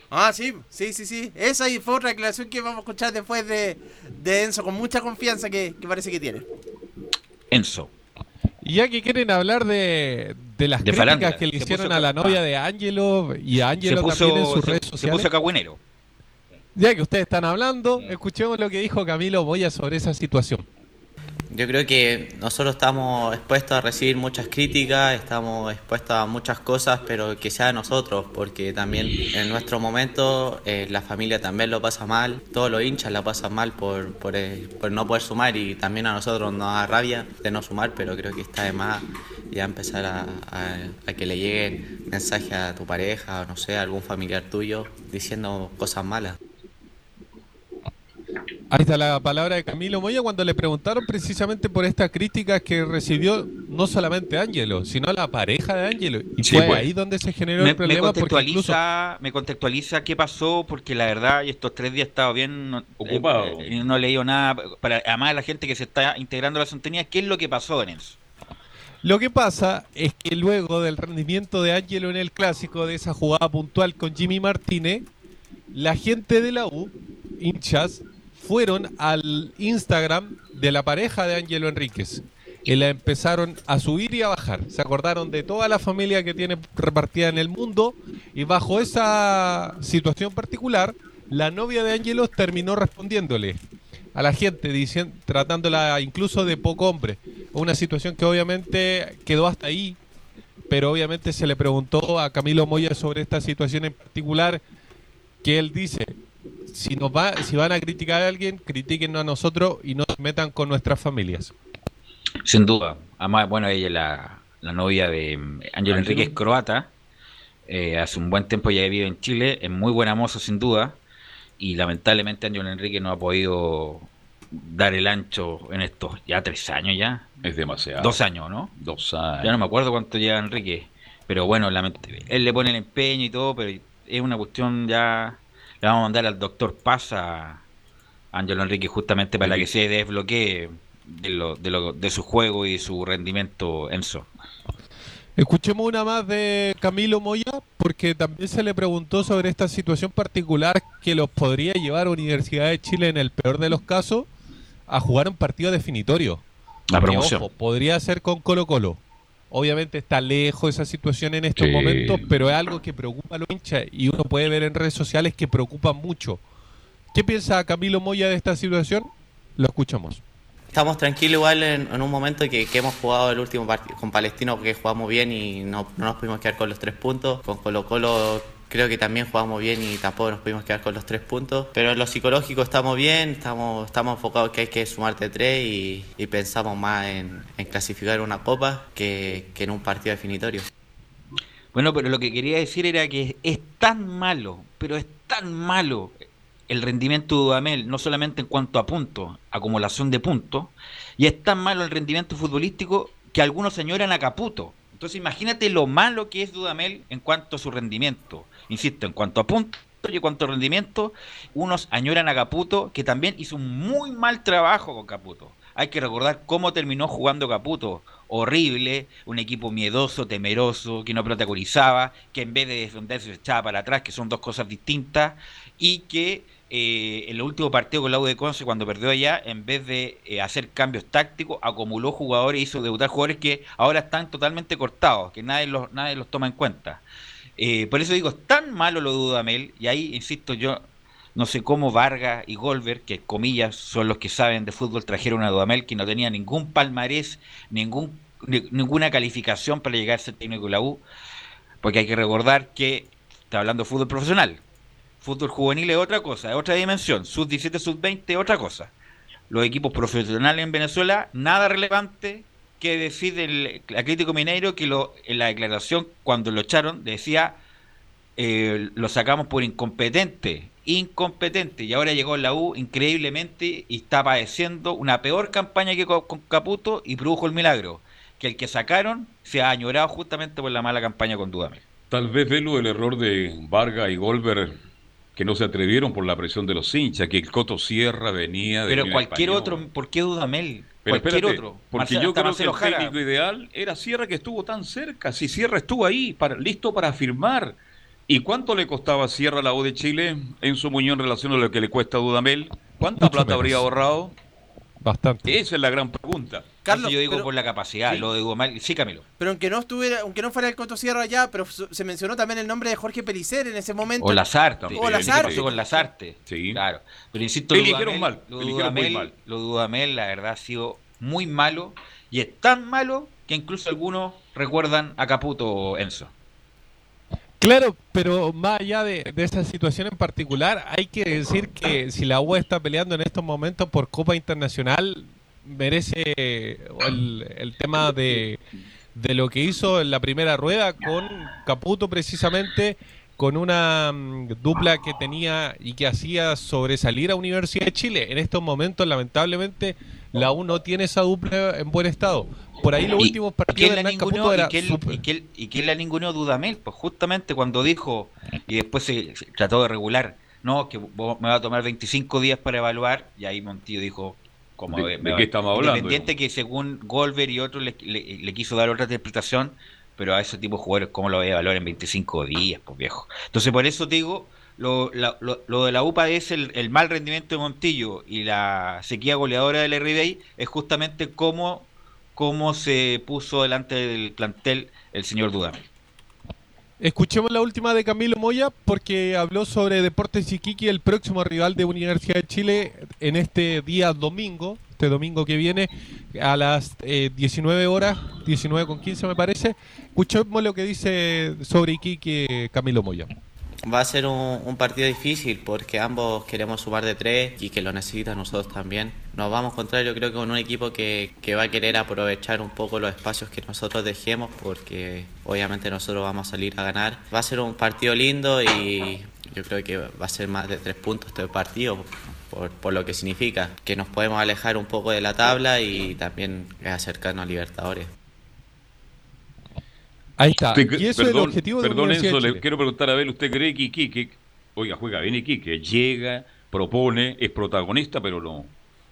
Ah, sí, sí, sí, sí. Esa y fue otra declaración que vamos a escuchar después de, de Enzo, con mucha confianza que, que parece que tiene. Enzo. Y ya que quieren hablar de, de las De críticas que le se hicieron a la novia de Ángelo y a Se Ángelo también en sus se- redes se sociales. puso cagüinero. Ya que ustedes están hablando, escuchemos lo que dijo Camilo Moya sobre esa situación. Yo creo que nosotros estamos expuestos a recibir muchas críticas, estamos expuestos a muchas cosas, pero que sea de nosotros, porque también en nuestro momento eh, la familia también lo pasa mal, todos los hinchas la pasan mal por, por, eh, por no poder sumar y también a nosotros nos da rabia de no sumar, pero creo que está de más ya empezar a, a- a que le lleguen mensajes a tu pareja o no sé, a algún familiar tuyo diciendo cosas malas. Ahí está la palabra de Camilo Moya cuando le preguntaron precisamente por estas críticas que recibió no solamente Ángelo, sino la pareja de Ángelo. Y Sí, fue pues. ahí donde se generó Me, el me problema incluso contextualiza, me contextualiza qué pasó, porque la verdad, y estos tres días he estado bien no- Ocupado. eh, y no he leído nada. Para, además, la gente que se está integrando a la sintonía, ¿qué es lo que pasó en eso? Lo que pasa es que luego del rendimiento de Ángelo en el clásico, de esa jugada puntual con Jimmy Martínez, la gente de la U, hinchas, fueron al Instagram de la pareja de Ángelo Enríquez y la empezaron a subir y a bajar. Se acordaron de toda la familia que tiene repartida en el mundo y bajo esa situación particular, la novia de Ángelo terminó respondiéndole a la gente, diciendo, tratándola incluso de poco hombre. Una situación que obviamente quedó hasta ahí, pero obviamente se le preguntó a Camilo Moya sobre esta situación en particular, que él dice, si nos va, si van a criticar a alguien, critíquenos a nosotros y no se metan con nuestras familias. Sin duda. Además, bueno, ella es la, la novia de mm, Ángel Enrique es croata. Eh, hace un buen tiempo ya vive en Chile. Es muy buena moza, sin duda. Y lamentablemente Ángel Enrique no ha podido dar el ancho en estos ya tres años ya. Es demasiado. Dos años, ¿no? Dos años. Ya no me acuerdo cuánto lleva Enrique. Pero bueno, lament- él le pone el empeño y todo, pero es una cuestión ya. Le vamos a mandar al doctor Paz a Ángelo Enrique justamente para que se desbloquee de, lo, de, lo, de su juego y su rendimiento Enzo. Escuchemos una más de Camilo Moya, porque también se le preguntó sobre esta situación particular que los podría llevar a Universidad de Chile en el peor de los casos a jugar un partido definitorio. La promoción. ojo, podría ser con Colo Colo. Obviamente está lejos esa situación en estos Sí. momentos, pero es algo que preocupa a los hinchas y uno puede ver en redes sociales que preocupa mucho. ¿Qué piensa Camilo Moya de esta situación? Lo escuchamos. Estamos tranquilos igual en, en un momento que, que hemos jugado el último partido con Palestino que jugamos bien y no, no nos pudimos quedar con los tres puntos. Con Colo Colo creo que también jugamos bien y tampoco nos pudimos quedar con los tres puntos. Pero en lo psicológico estamos bien, estamos, estamos enfocados que hay que sumar de tres y, y pensamos más en, en clasificar una copa que, que en un partido definitorio. Bueno, pero lo que quería decir era que es tan malo, pero es tan malo el rendimiento de Dudamel, no solamente en cuanto a puntos, acumulación de puntos, y es tan malo el rendimiento futbolístico que algunos señoran a Caputo. Entonces imagínate lo malo que es Dudamel en cuanto a su rendimiento. Insisto, en cuanto a puntos y en cuanto a rendimiento, unos añoran a Caputo, que también hizo un muy mal trabajo con Caputo. Hay que recordar cómo terminó jugando Caputo. Horrible, un equipo miedoso, temeroso, que no protagonizaba, que en vez de defenderse se echaba para atrás, que son dos cosas distintas, y que eh, en el último partido con la U de Conce, cuando perdió allá, en vez de eh, hacer cambios tácticos, acumuló jugadores, hizo debutar jugadores que ahora están totalmente cortados, que nadie los, nadie los toma en cuenta. Eh, por eso digo, es tan malo lo de Dudamel, y ahí, insisto, yo no sé cómo Vargas y Goldberg, que comillas son los que saben de fútbol, trajeron a Dudamel que no tenía ningún palmarés, ningún, ni- ninguna calificación para llegar a ser técnico de la U, porque hay que recordar que está hablando de fútbol profesional. Fútbol juvenil es otra cosa, es otra dimensión. Sub 17, sub 20 es otra cosa. Los equipos profesionales en Venezuela, nada relevante que decir el Atlético Mineiro que lo, en la declaración cuando lo echaron decía eh, lo sacamos por incompetente, incompetente, y ahora llegó la U increíblemente y está padeciendo una peor campaña que co- con Caputo y produjo el milagro, que el que sacaron se ha añorado justamente por la mala campaña con Dudamel. Tal vez velo el error de Vargas y Goldberg que no se atrevieron por la presión de los hinchas, que el Coto Sierra venía de Pero cualquier otro, ¿por qué Dudamel? Pero cualquier espérate, otro. porque Marcelo- yo creo que el Jara. técnico ideal era Sierra que estuvo tan cerca. Si Sierra estuvo ahí, para, listo para firmar. ¿Y cuánto le costaba Sierra a la U de Chile en su muñón en relación a lo que le cuesta a Dudamel? ¿Cuánta Mucho plata menos. habría ahorrado? Bastante. Esa es la gran pregunta. Carlos, Eso yo digo pero- por la capacidad, Sí. lo de Dudamel. Sí, Camilo. Pero aunque no estuviera, aunque no fuera el Coto Sierra ya, pero se mencionó también el nombre de Jorge Pelicer en ese momento. O Lazarte. O Lazarte. ¿Qué pasó con Lazarte? Sí. Claro. Pero insisto, Eligieron Dudamel- mal, Lo Dudamel, mal. lo Dudamel, la verdad, ha sido muy malo. Y es tan malo que incluso algunos recuerdan a Caputo Enzo. Claro, pero más allá de, de esta situación en particular, hay que decir que si la U está peleando en estos momentos por Copa Internacional, merece el, el tema de, de lo que hizo en la primera rueda con Caputo precisamente, con una mm, dupla que tenía y que hacía sobresalir a Universidad de Chile. En estos momentos, lamentablemente, la U no tiene esa dupla en buen estado. Por ahí los Y- últimos ¿Y partidos de la Hernán? Caputo ¿Y era y quién- y quién la ninguneó Dudamel? Pues justamente cuando dijo, y después se, trató de regular, no, que vos- me va a tomar 25 días para evaluar, y ahí Montillo dijo, como ¿De- me de qué estamos hablando? Independiente que según Goldberg y otros le, le- le quiso dar otra interpretación, pero a ese tipo de jugadores, ¿cómo lo voy a evaluar en 25 días, pues viejo? Entonces, por eso te digo, lo, la- lo- lo de la UPA es el, el mal rendimiento de Montillo y la sequía goleadora del RBI es justamente cómo, cómo se puso delante del plantel el señor Dudamel. Escuchemos la última de Camilo Moya porque habló sobre Deportes Iquique, el próximo rival de Universidad de Chile en este día domingo, este domingo que viene a las eh, 19 horas, 19 con 15 me parece. Escuchemos lo que dice sobre Iquique Camilo Moya. Va a ser un, partido difícil porque ambos queremos sumar de tres y que lo necesitan nosotros también. Nos vamos a encontrar yo creo que con un equipo que, que va a querer aprovechar un poco los espacios que nosotros dejemos porque obviamente nosotros vamos a salir a ganar. Va a ser un partido lindo y yo creo que va a ser más de tres puntos este partido por, por lo que significa que nos podemos alejar un poco de la tabla y también acercarnos a Libertadores. Ahí está. Usted- y eso es el objetivo de la perdón, Enzo, le quiero preguntar a ver, ¿usted cree que Iquique, oiga, juega bien Iquique, llega, propone, es protagonista, pero no,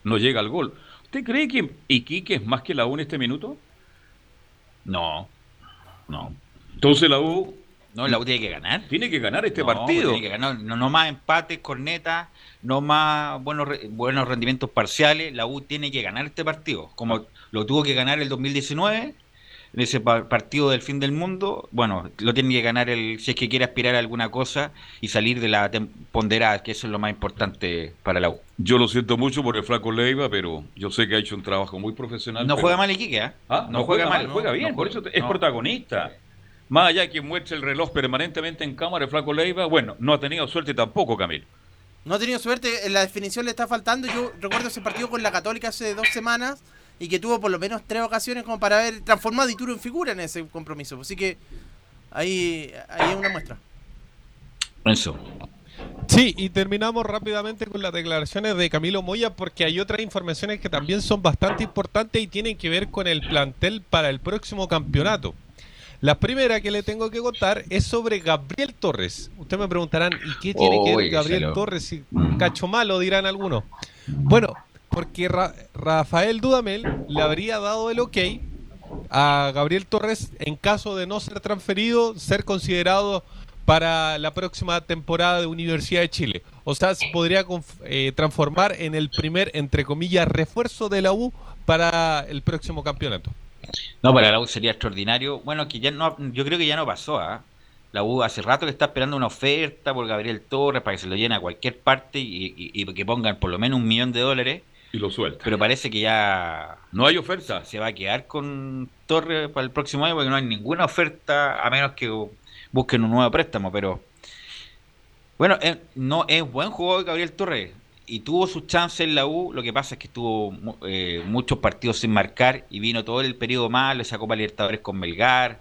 no llega al gol? ¿Usted cree que Iquique es más que la U en este minuto? No, no. Entonces la U... No, la U tiene que ganar. Tiene que ganar este No, partido. tiene que ganar. No, no más empates, cornetas, no más buenos, re- buenos rendimientos parciales. La U tiene que ganar este partido. Como lo tuvo que ganar el 2019, en ese pa- partido del fin del mundo. Bueno, lo tiene que ganar el si es que quiere aspirar a alguna cosa y salir de la ponderada, que eso es lo más importante para la U. Yo lo siento mucho por el flaco Leiva, pero yo sé que ha hecho un trabajo muy profesional. No pero- juega mal Iquique, ¿ah? Ah, no, juega, mal, juega bien, no por eso es no. protagonista. Más allá de que muestre el reloj permanentemente en cámara, el flaco Leiva, bueno, no ha tenido suerte tampoco, Camilo. No ha tenido suerte, en la definición le está faltando. Yo recuerdo ese partido con la Católica hace dos semanas y que tuvo por lo menos tres ocasiones como para haber transformado a Dituro en figura en ese compromiso. Así que ahí, ahí hay una muestra. Enzo. Sí, y terminamos rápidamente con las declaraciones de Camilo Moya porque hay otras informaciones que también son bastante importantes y tienen que ver con el plantel para el próximo campeonato. La primera que le tengo que contar es sobre Gabriel Torres. Ustedes me preguntarán, ¿y qué tiene que ver Gabriel salió. Torres y cacho malo, dirán algunos? Bueno, porque Ra- Rafael Dudamel le habría dado el ok a Gabriel Torres en caso de no ser transferido, ser considerado para la próxima temporada de Universidad de Chile. O sea, se podría eh, transformar en el primer, entre comillas, refuerzo de la U para el próximo campeonato. No, para la U sería extraordinario. Bueno, que ya no, yo creo que ya no pasó, ¿ah? La U hace rato que está esperando una oferta por Gabriel Torres para que se lo llene a cualquier parte y que pongan por lo menos un millón de dólares. Y lo suelta. Pero parece que ya No hay oferta. se va a quedar con Torres para el próximo año porque no hay ninguna oferta a menos que busquen un nuevo préstamo. Pero bueno, eh, no es buen jugador Gabriel Torres y tuvo sus chances en la U. Lo que pasa es que estuvo eh, muchos partidos sin marcar y vino todo el periodo malo, esa Copa Libertadores con Melgar,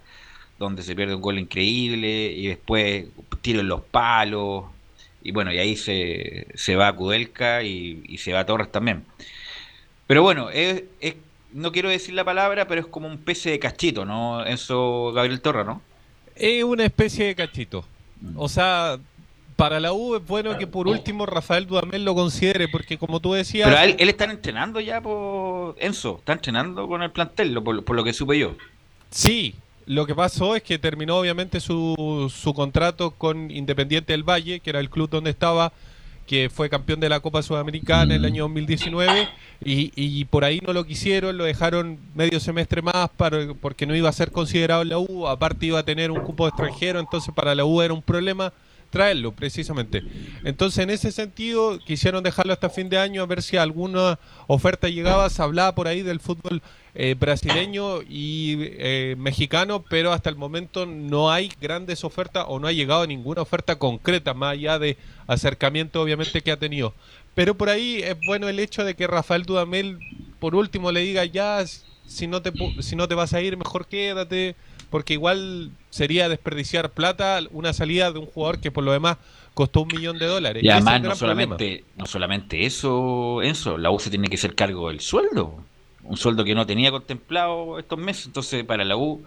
donde se pierde un gol increíble y después tiro en los palos. Y bueno, y ahí se, se va a Kudelka y, y se va a Torres también. Pero bueno, es, es- no quiero decir la palabra, pero es como un pez de cachito, ¿no? Eso, Gabriel Torres, ¿no? Es una especie de cachito. O sea, para la U es bueno que por último Rafael Dudamel lo considere, porque como tú decías... Pero él, él está entrenando ya por Enzo, está entrenando con el plantel, por, por lo que supe yo. Sí, lo que pasó es que terminó obviamente su, su contrato con Independiente del Valle, que era el club donde estaba, que fue campeón de la Copa Sudamericana en el año 2019, y, y por ahí no lo quisieron, lo dejaron medio semestre más para, porque no iba a ser considerado en la U, aparte iba a tener un cupo extranjero, entonces para la U era un problema traerlo precisamente. Entonces en ese sentido quisieron dejarlo hasta fin de año a ver si alguna oferta llegaba, se hablaba por ahí del fútbol eh, brasileño y eh, mexicano, pero hasta el momento no hay grandes ofertas o no ha llegado ninguna oferta concreta, más allá de acercamiento obviamente que ha tenido. Pero por ahí es bueno el hecho de que Rafael Dudamel por último le diga ya, si no te, si no te vas a ir, mejor quédate, porque igual sería desperdiciar plata una salida de un jugador que por lo demás costó un millón de dólares. Y además, no problema. solamente, no solamente eso, Enzo, la U se tiene que hacer cargo del sueldo. Un sueldo que no tenía contemplado estos meses. Entonces, para la U,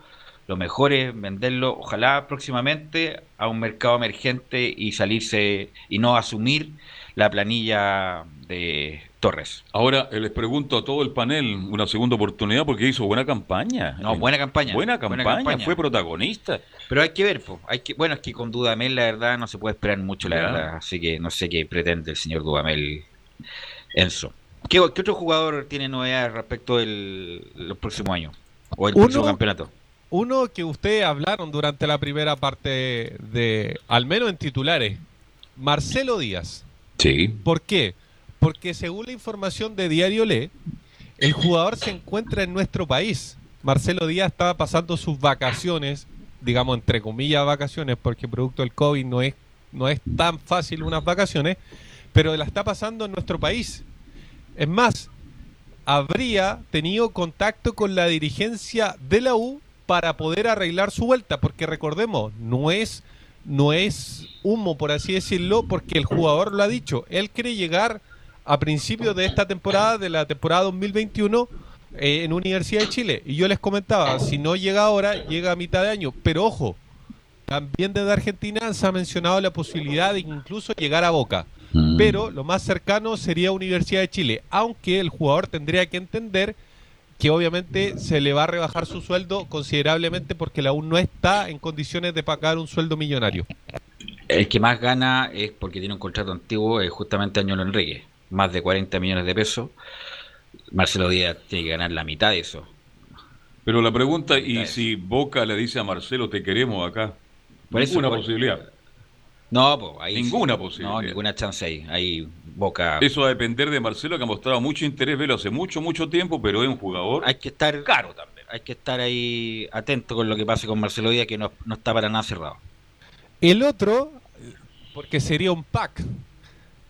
lo mejor es venderlo, ojalá próximamente, a un mercado emergente y salirse y no asumir la planilla de Torres. Ahora eh, les pregunto a todo el panel una segunda oportunidad porque hizo buena campaña. No, buena campaña. Buena Buena campaña, fue protagonista. Pero hay que ver, po, hay que, bueno, es que con Dudamel la verdad no se puede esperar mucho, la verdad. Así que no sé qué pretende el señor Dudamel Enzo. ¿Qué, qué otro jugador tiene novedades respecto del los próximos años? O el Uno- próximo campeonato. Uno que ustedes hablaron durante la primera parte de, al menos en titulares, Marcelo Díaz. Sí. ¿Por qué? Porque según la información de Diario Le, el jugador se encuentra en nuestro país. Marcelo Díaz estaba pasando sus vacaciones, digamos entre comillas vacaciones, porque producto del COVID no es no es tan fácil unas vacaciones, pero la está pasando en nuestro país. Es más, habría tenido contacto con la dirigencia de la U para poder arreglar su vuelta, porque recordemos, no es no es humo, por así decirlo, porque el jugador lo ha dicho. Él quiere llegar a principios de esta temporada, de la temporada 2021, eh, en Universidad de Chile. Y yo les comentaba, si no llega ahora, llega a mitad de año. Pero ojo, también desde Argentina se ha mencionado la posibilidad de incluso llegar a Boca. Mm. Pero lo más cercano sería Universidad de Chile, aunque el jugador tendría que entender que obviamente se le va a rebajar su sueldo considerablemente porque la U no está en condiciones de pagar un sueldo millonario. El que más gana es porque tiene un contrato antiguo, es justamente Añolo Enrique, más de 40 millones de pesos. Marcelo Díaz tiene que ganar la mitad de eso. Pero la pregunta, ¿y si Boca le dice a Marcelo te queremos acá? Por eso, ninguna por- posibilidad. No, pues ahí Ninguna sí. posibilidad. No, ninguna chance ahí. Ahí Boca. Eso va a depender de Marcelo, que ha mostrado mucho interés, velo hace mucho, mucho tiempo, pero es un jugador Hay que estar caro también. hay que estar ahí atento con lo que pase con Marcelo Díaz, que no, no está para nada cerrado. El otro, porque sería un pack.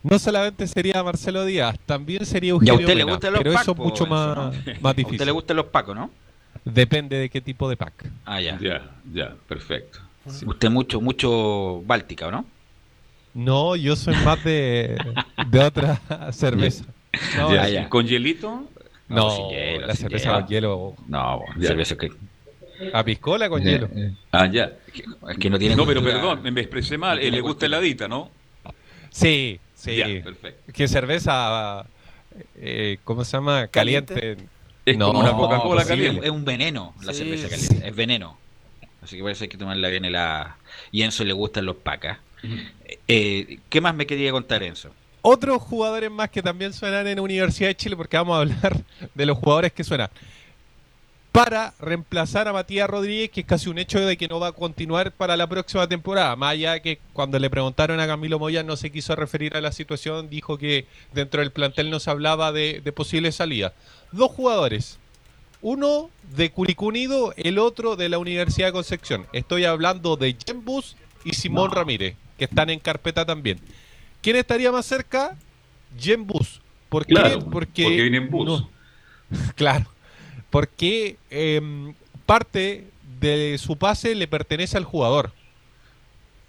No solamente sería Marcelo Díaz, también sería Y a Eugenio usted le gustan los pero eso es mucho más, ¿no? más A usted difícil. le gustan los pacos, ¿no? Depende de qué tipo de pack. Ah, ya. Ya, ya, perfecto. Usted mucho, mucho Báltica, ¿o no? No, yo soy más de, de otra cerveza. No, Ya, ya. ¿Con hielito? no, sin hielo, la sin cerveza hielo. con hielo. No, Ya. cerveza que, A piscola con hielo. Ah, ya. es que no tiene No, pero cultura. perdón, me expresé mal. No Eh, le gusta cultura. heladita, ¿no? Sí, sí. Ya, perfecto. ¿Qué cerveza? eh, ¿Cómo se llama? Caliente. Es No, como una Coca-Cola posible. caliente. Es un veneno la Sí, cerveza sí. caliente. Es veneno. Así que hay que tomarla bien helada. Y Enzo le gustan los pacas. Eh, ¿Qué más me quería contar, Enzo? Otros jugadores más que también suenan en Universidad de Chile, porque vamos a hablar de los jugadores que suenan. Para reemplazar a Matías Rodríguez, que es casi un hecho de que no va a continuar para la próxima temporada. Más allá de que cuando le preguntaron a Camilo Moya no se quiso referir a la situación, dijo que dentro del plantel no se hablaba de, de posibles salidas. Dos jugadores. Uno de Curicó Unido, el otro de la Universidad de Concepción. Estoy hablando de Jembus y Simón Ramírez, que están en carpeta también. ¿Quién estaría más cerca? Jembus. ¿Por qué? Claro, porque, porque viene en bus. no. claro. Porque em, parte de su pase le pertenece al jugador.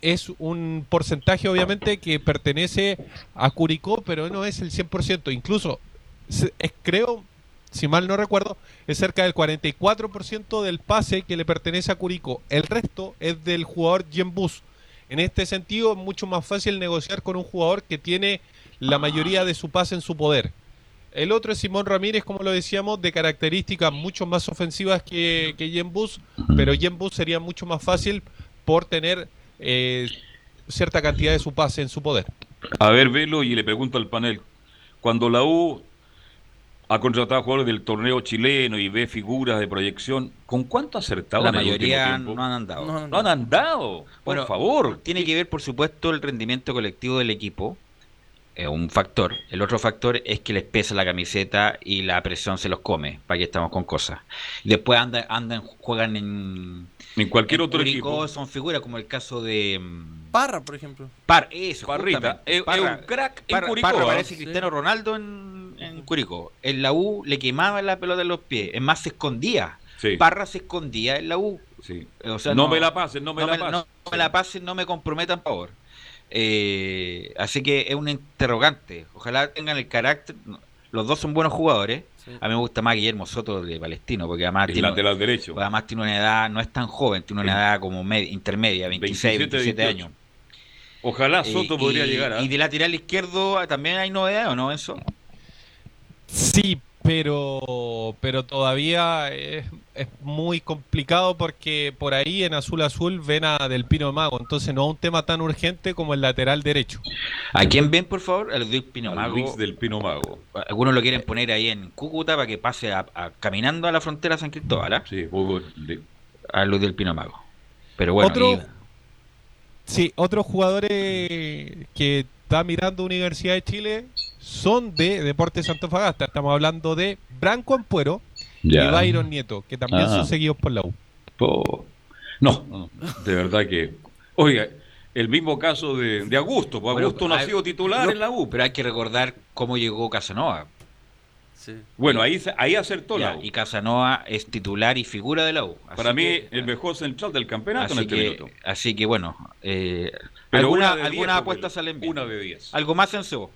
Es un porcentaje, obviamente, que pertenece a Curicó, pero no es el 100%. Incluso, es, creo, si mal no recuerdo, es cerca del 44% del pase que le pertenece a Curicó. El resto es del jugador Bus. En este sentido, es mucho más fácil negociar con un jugador que tiene la mayoría de su pase en su poder. El otro es Simón Ramírez, como lo decíamos, de características mucho más ofensivas que, que Jembus, pero Jembus sería mucho más fácil por tener eh, cierta cantidad de su pase en su poder. A ver, velo y le pregunto al panel. Cuando la U ha contratado jugadores del torneo chileno y ve figuras de proyección, ¿con cuánto ha acertado La en mayoría no han andado. No, no, No han andado, por Bueno, favor. Tiene que ver, por supuesto, el rendimiento colectivo del equipo. Es un factor. El otro factor es que les pesa la camiseta y la presión se los come. Para que estamos con cosas. Y después andan, andan juegan en. En cualquier en otro Curicó, equipo. Son figuras como el caso de. mm, Parra, por ejemplo. Par, eso, Parrita, es un crack en Parra, Curicó, Parra ¿ah? parece Sí. Cristiano Ronaldo en Curicó. En la U le quemaban la pelota en los pies. Es más, se escondía. Sí, Parra se escondía en la U. sí. O sea, no, me la pasen, no me la me, pasen. no me la pasen, no me comprometan, por favor. Eh, así que es un interrogante. Ojalá tengan el carácter. Los dos son buenos jugadores. Sí. A mí me gusta más Guillermo Soto de Palestino, porque además El tiene, lateral derecho. porque además tiene una edad, no es tan joven, tiene una edad como med- intermedia, 26, 27, 27 28. años. Ojalá Soto Eh, podría y, llegar a... Y de lateral izquierdo también hay novedades, ¿o no, eso? Sí, pero, pero todavía es, es muy complicado porque por ahí en azul azul ven a Del Pino Mago, entonces no es un tema tan urgente como el lateral derecho. ¿A quién ven, por favor? A Luis Pino al Mago. Luis del Pino Mago. Algunos lo quieren poner ahí en Cúcuta para que pase a- a- caminando a la frontera San Cristóbal, ¿ah? Sí, a Luis del Pino Mago. Pero bueno, Otro- Sí, otros jugadores que está mirando Universidad de Chile son de Deportes Antofagasta. Estamos hablando de Branco Ampuero Ya. y Byron Nieto, que también Ah. son seguidos por la U. No, no, de verdad que... Oiga, el mismo caso de, de Augusto. Bueno, Augusto no ha sido titular no, en la U. Pero hay que recordar cómo llegó Casanova. Bueno, ahí, ahí acertó la U. Y Casanova es titular y figura de la U. Así Para mí, que- el mejor central del campeonato en así, este que, minuto. así que bueno, eh, alguna- algunas diez, apuestas porque salen bien. Una de 10. ¿Algo más, Enzo?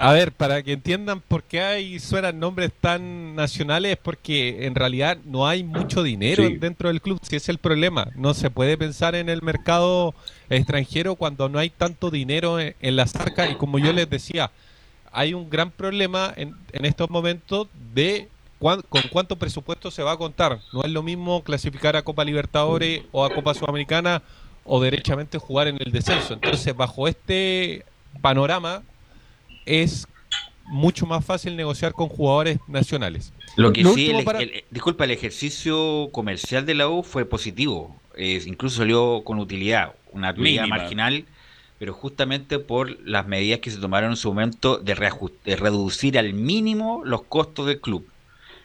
A ver, para que entiendan por qué hay suenan nombres tan nacionales, es porque en realidad no hay mucho dinero Sí. dentro del club, si es el problema. No se puede pensar en el mercado extranjero cuando no hay tanto dinero en, en las arcas y como yo les decía, hay un gran problema en, en estos momentos de cuán- con cuánto presupuesto se va a contar. No es lo mismo clasificar a Copa Libertadores o a Copa Sudamericana o derechamente jugar en el descenso. Entonces, bajo este panorama, es mucho más fácil negociar con jugadores nacionales. Lo que Lo sí, el, para- el- disculpa, el ejercicio comercial de la U fue positivo. Incluso salió con utilidad, una utilidad Mínima. marginal, pero justamente por las medidas que se tomaron en su momento de, de reducir al mínimo los costos del club.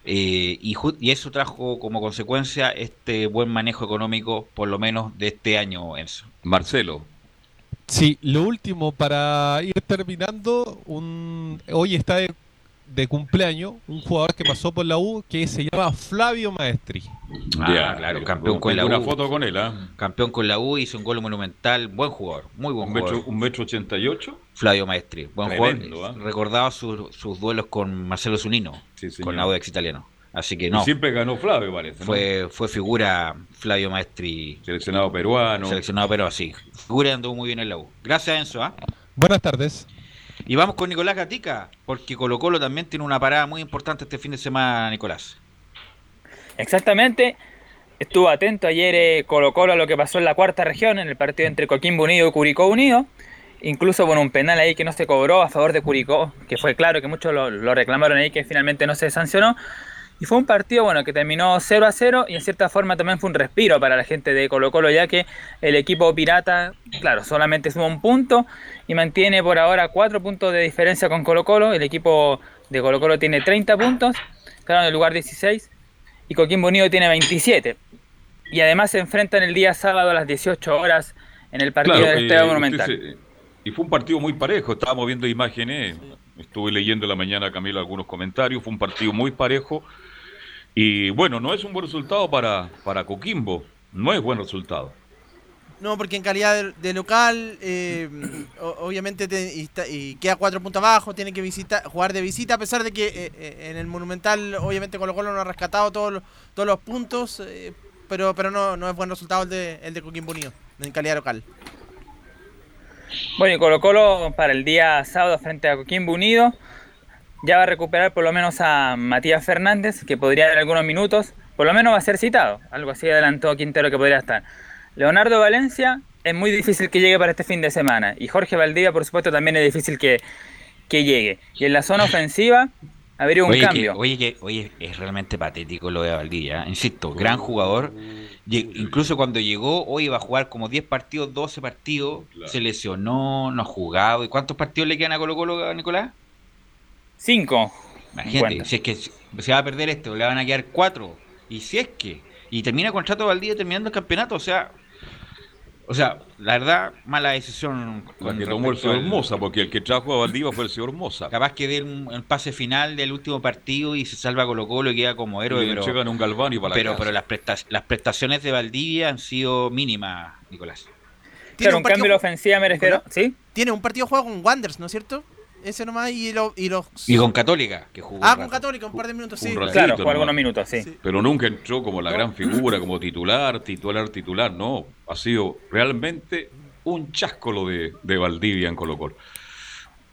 Eh, y, y eso trajo como consecuencia este buen manejo económico, por lo menos de este año, Enzo. Marcelo. Sí, lo último, para ir terminando, un, hoy está de, de cumpleaños un jugador que pasó por la U que se llama Flavio Maestri. Ah, claro, campeón con la Tengo U. una foto con él, ¿ah? Campeón con la U, hizo un gol monumental, buen jugador, muy buen Un jugador. metro, un metro ochenta y ocho. Flavio Maestri, buen Tremendo, jugador. ¿ah? Recordaba sus, sus duelos con Marcelo Zunino, señor. con Audax italiano. Así que Y no, siempre ganó Flavio, parece. ¿no? fue, fue figura Flavio Maestri. Seleccionado peruano. Seleccionado peruano, sí. Figura anduvo muy bien en la U. Gracias, Enzo. ¿ah? Buenas tardes. Y vamos con Nicolás Gatica, porque Colo Colo también tiene una parada muy importante este fin de semana, Nicolás. Exactamente. Estuvo atento ayer eh, Colo Colo a lo que pasó en la cuarta región, en el partido entre Coquimbo Unido y Curicó Unido. Incluso con un penal ahí que no se cobró a favor de Curicó, que fue claro que muchos lo, lo reclamaron ahí, que finalmente no se sancionó. Y fue un partido bueno que terminó 0 a 0 y en cierta forma también fue un respiro para la gente de Colo Colo, ya que el equipo pirata, claro, solamente suma un punto y mantiene por ahora cuatro puntos de diferencia con Colo Colo. El equipo de Colo Colo tiene 30 puntos, claro, en el lugar 16 y Coquimbo Unido tiene 27. Y además se enfrentan el día sábado a las 18 horas en el partido Claro, del eh, Estadio Monumental. y fue un partido muy parejo, estábamos viendo imágenes, estuve leyendo en la mañana, Camilo, algunos comentarios, fue un partido muy parejo. Y bueno, no es un buen resultado para, para Coquimbo, no es buen resultado. No, porque en calidad de, de local, eh, obviamente te- y, está- y queda cuatro puntos abajo, tiene que visita, jugar de visita, a pesar de que eh, eh, en el Monumental, obviamente Colo Colo no ha rescatado todos los, todos los puntos, eh, pero pero no, no es buen resultado el de, el de Coquimbo Unido, en calidad local. Bueno, y Colo Colo para el día sábado frente a Coquimbo Unido ya va a recuperar por lo menos a Matías Fernández, que podría en algunos minutos, por lo menos va a ser citado. Algo así adelantó Quintero que podría estar. Leonardo Valencia es muy difícil que llegue para este fin de semana. Y Jorge Valdivia, por supuesto, también es difícil que, que llegue. Y en la zona ofensiva habría un oye, cambio. Que, oye, que, oye, es realmente patético lo de Valdivia. ¿eh? Insisto, gran jugador. Incluso cuando llegó, hoy iba a jugar como 10 partidos, 12 partidos. Se lesionó, no ha jugado. ¿Y cuántos partidos le quedan a Colo Colo, Nicolás? Cinco. Imagínate, si es que se va a perder esto, le van a quedar cuatro. Y si es que. Y termina el contrato de Valdivia terminando el campeonato, o sea. O sea, la verdad, mala decisión. La que tomó el señor al- Moza, porque el que trajo a Valdivia fue el señor Moza. Capaz que dé un, el pase final del último partido y se salva Colo Colo y queda como héroe. Y pero, llegan un Galván y para la pero, casa. pero las, presta- las prestaciones de Valdivia han sido mínimas, Nicolás. Claro, un partido cambio la ofensiva me refiero. Nicolás, ¿Sí? Tiene un partido jugado con Wanderers, ¿no es cierto? Ese nomás y, lo- y los... Y con Católica, que jugó. Ah, con. Católica, un par de minutos, sí. Ratito Claro, jugó algunos minutos, sí. Pero nunca entró como la gran figura, como titular, titular, titular. No, ha sido realmente un chasco lo de, de Valdivia en Colo Colo.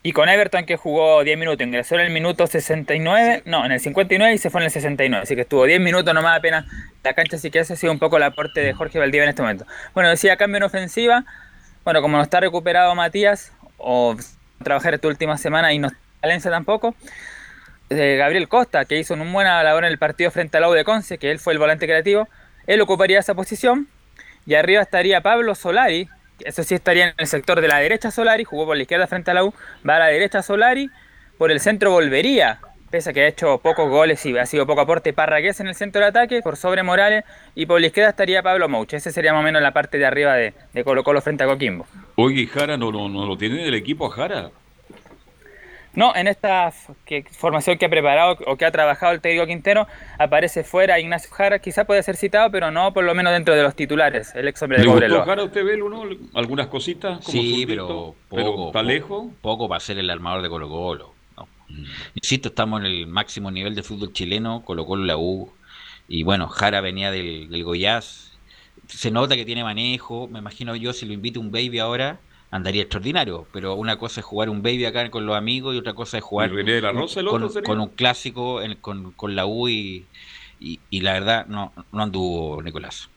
Y con Everton que jugó 10 minutos, ingresó en el minuto 69, no, en el 59 y se fue en el 69, así que estuvo 10 minutos nomás apenas la cancha, así que ese ha sido un poco el aporte de Jorge Valdivia en este momento. Bueno, decía cambio en ofensiva, bueno, como no está recuperado Matías, o trabajar esta última semana y no Valencia tampoco, eh, Gabriel Costa, que hizo una buena labor en el partido frente al U de Conce, que él fue el volante creativo, él ocuparía esa posición, y arriba estaría Pablo Solari, eso sí estaría en el sector de la derecha Solari, jugó por la izquierda frente a la U, va a la derecha Solari, por el centro volvería pese a que ha hecho pocos goles y ha sido poco aporte Parragués en el centro de ataque, por sobre Morales, y por la izquierda estaría Pablo Mouch. Ese sería más o menos la parte de arriba de, de Colo Colo frente a Coquimbo. Oye, Jara, ¿no, no, no lo tiene el equipo a Jara? No, en esta que, formación que ha preparado o que ha trabajado el técnico Quintero, aparece fuera Ignacio Jara, quizá puede ser citado, pero no por lo menos dentro de los titulares, el ex hombre de ¿Le gustó Cobreloa. Jara usted ve uno? ¿Algunas cositas? Como Sí, pero pero poco, ¿Está lejos? poco, poco para ser el armador de Colo Colo. Insisto, estamos en el máximo nivel de fútbol chileno, Colo Colo la U, y bueno, Jara venía del, del Goiás, se nota que tiene manejo, me imagino yo si lo invito un baby ahora, andaría extraordinario, pero una cosa es jugar un baby acá con los amigos y otra cosa es jugar ¿Y René de la Rosa el otro con, un clásico en- con, con la U y, y, y la verdad no, no anduvo Nicolás.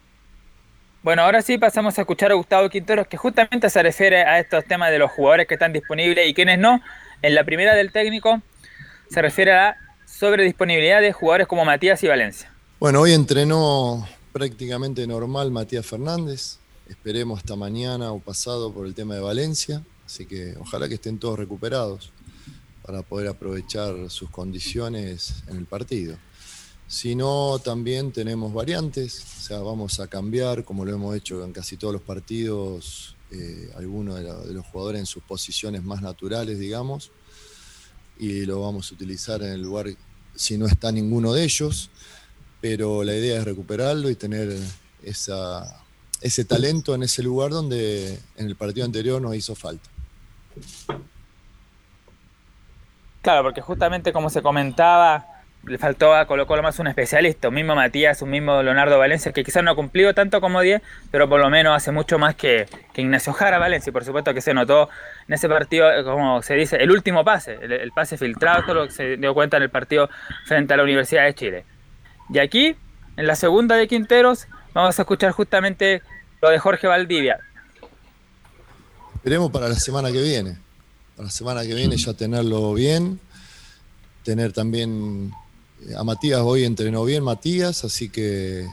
Bueno, ahora sí pasamos a escuchar a Gustavo Quinteros, que justamente se refiere a estos temas de los jugadores que están disponibles y quienes no. En la primera del técnico se refiere a sobredisponibilidad de jugadores como Matías y Valencia. Bueno, hoy entrenó prácticamente normal Matías Fernández. Esperemos hasta mañana o pasado por el tema de Valencia. Así que ojalá que estén todos recuperados para poder aprovechar sus condiciones en el partido. Si no, también tenemos variantes, o sea, vamos a cambiar, como lo hemos hecho en casi todos los partidos, eh, algunos de, los jugadores en sus posiciones más naturales, digamos, y lo vamos a utilizar en el lugar si no está ninguno de ellos, pero la idea es recuperarlo y tener esa, ese talento en ese lugar donde en el partido anterior nos hizo falta. Claro, porque justamente como se comentaba, le faltó a Colo Colo más un especialista, un mismo Matías, un mismo Leonardo Valencia, que quizás no ha cumplido tanto como 10, pero por lo menos hace mucho más que, que Ignacio Jara Valencia, y por supuesto que se notó en ese partido, eh, como se dice, el último pase, el, pase filtrado, que se dio cuenta en el partido frente a la Universidad de Chile. Y aquí, en la segunda de Quinteros, vamos a escuchar justamente lo de Jorge Valdivia. Esperemos para la semana que viene. Para la semana que viene ya tenerlo bien. Tener también a Matías hoy entrenó bien Matías, así que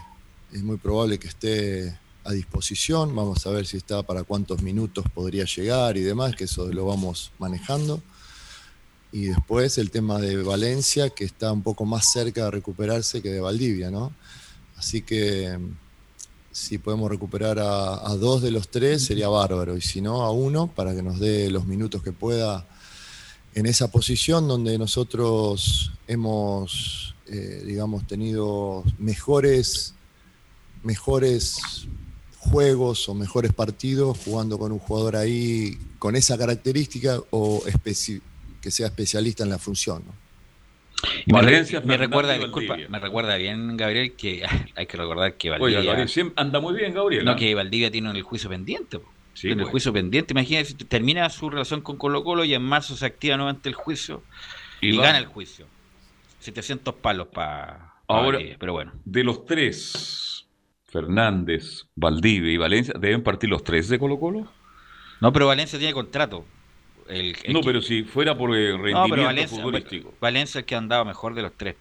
es muy probable que esté a disposición. Vamos a ver si está para cuántos minutos podría llegar y demás, que eso lo vamos manejando. Y después el tema de Valencia, que está un poco más cerca de recuperarse que de Valdivia, ¿no? Así que si podemos recuperar a, a dos de los tres sería bárbaro, y si no, a uno, para que nos dé los minutos que pueda en esa posición donde nosotros hemos, eh, digamos, tenido mejores, mejores juegos o mejores partidos jugando con un jugador ahí con esa característica o que sea especialista en la función. ¿no? Y me, Valencia, me Fernández recuerda, disculpa, me recuerda bien, Gabriel, que hay que recordar que Valdivia... Gabriel, siempre anda muy bien, Gabriel. No, ¿ah? que Valdivia tiene el juicio pendiente. po. Sí, tiene el pues. juicio pendiente. Imagínate, si termina su relación con Colo Colo y en marzo se activa nuevamente el juicio y, gana el juicio. 700 palos para Ahora, Valdivia, pero bueno. de los tres, Fernández, Valdivia y Valencia, ¿deben partir los tres de Colo Colo? No, pero Valencia tiene contrato. El- el No, que- pero si fuera por eh, No, rendimiento pero Valencia, futbolístico. Valencia es el que ha andado mejor de los tres.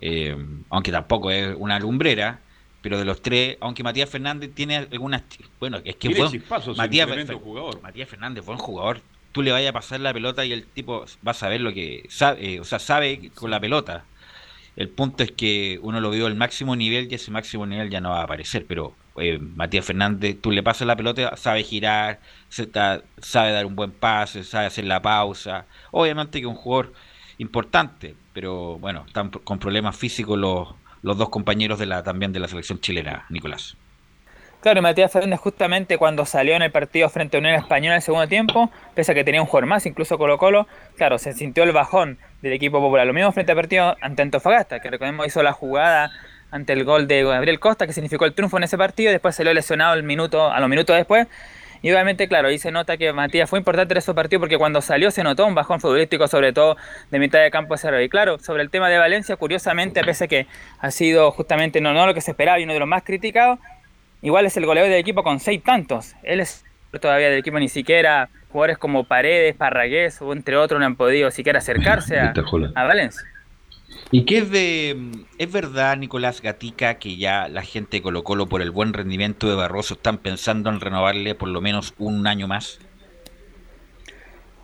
Eh, aunque tampoco es una lumbrera, pero de los tres, aunque Matías Fernández tiene algunas. Bueno, es que fue. Matías, jugador. Matías Fernández, buen jugador. Tú le vayas a pasar la pelota y el tipo va a saber lo que sabe, eh, o sea, sabe con la pelota. El punto es que uno lo vio al máximo nivel y ese máximo nivel ya no va a aparecer, pero eh, Matías Fernández, tú le pasas la pelota, sabe girar, se sabe dar un buen pase, sabe hacer la pausa. Obviamente que es un jugador importante, pero bueno, están con problemas físicos los, los dos compañeros de la también de la selección chilena, Nicolás. Claro, Matías Fernández justamente cuando salió en el partido frente a Unión Española en el segundo tiempo, pese a que tenía un jugador más, incluso Colo Colo, claro, se sintió el bajón del equipo popular. Lo mismo frente al partido ante Antofagasta, que recordemos hizo la jugada ante el gol de Gabriel Costa, que significó el triunfo en ese partido, después salió lesionado el minuto, a los minutos después. Y obviamente, claro, ahí se nota que Matías fue importante en esos partidos porque cuando salió se notó un bajón futbolístico, sobre todo de mitad de campo arriba. Y claro, sobre el tema de Valencia, curiosamente, pese a que ha sido justamente no, no lo que se esperaba y uno de los más criticados, Igual es el goleador del equipo con seis tantos. Él es todavía del equipo, ni siquiera jugadores como Paredes, Parragués o entre otros no han podido siquiera acercarse a, a Valencia. ¿Y qué es de... ¿Es verdad, Nicolás Gatica, que ya la gente de Colo Colo por el buen rendimiento de Barroso están pensando en renovarle por lo menos un año más?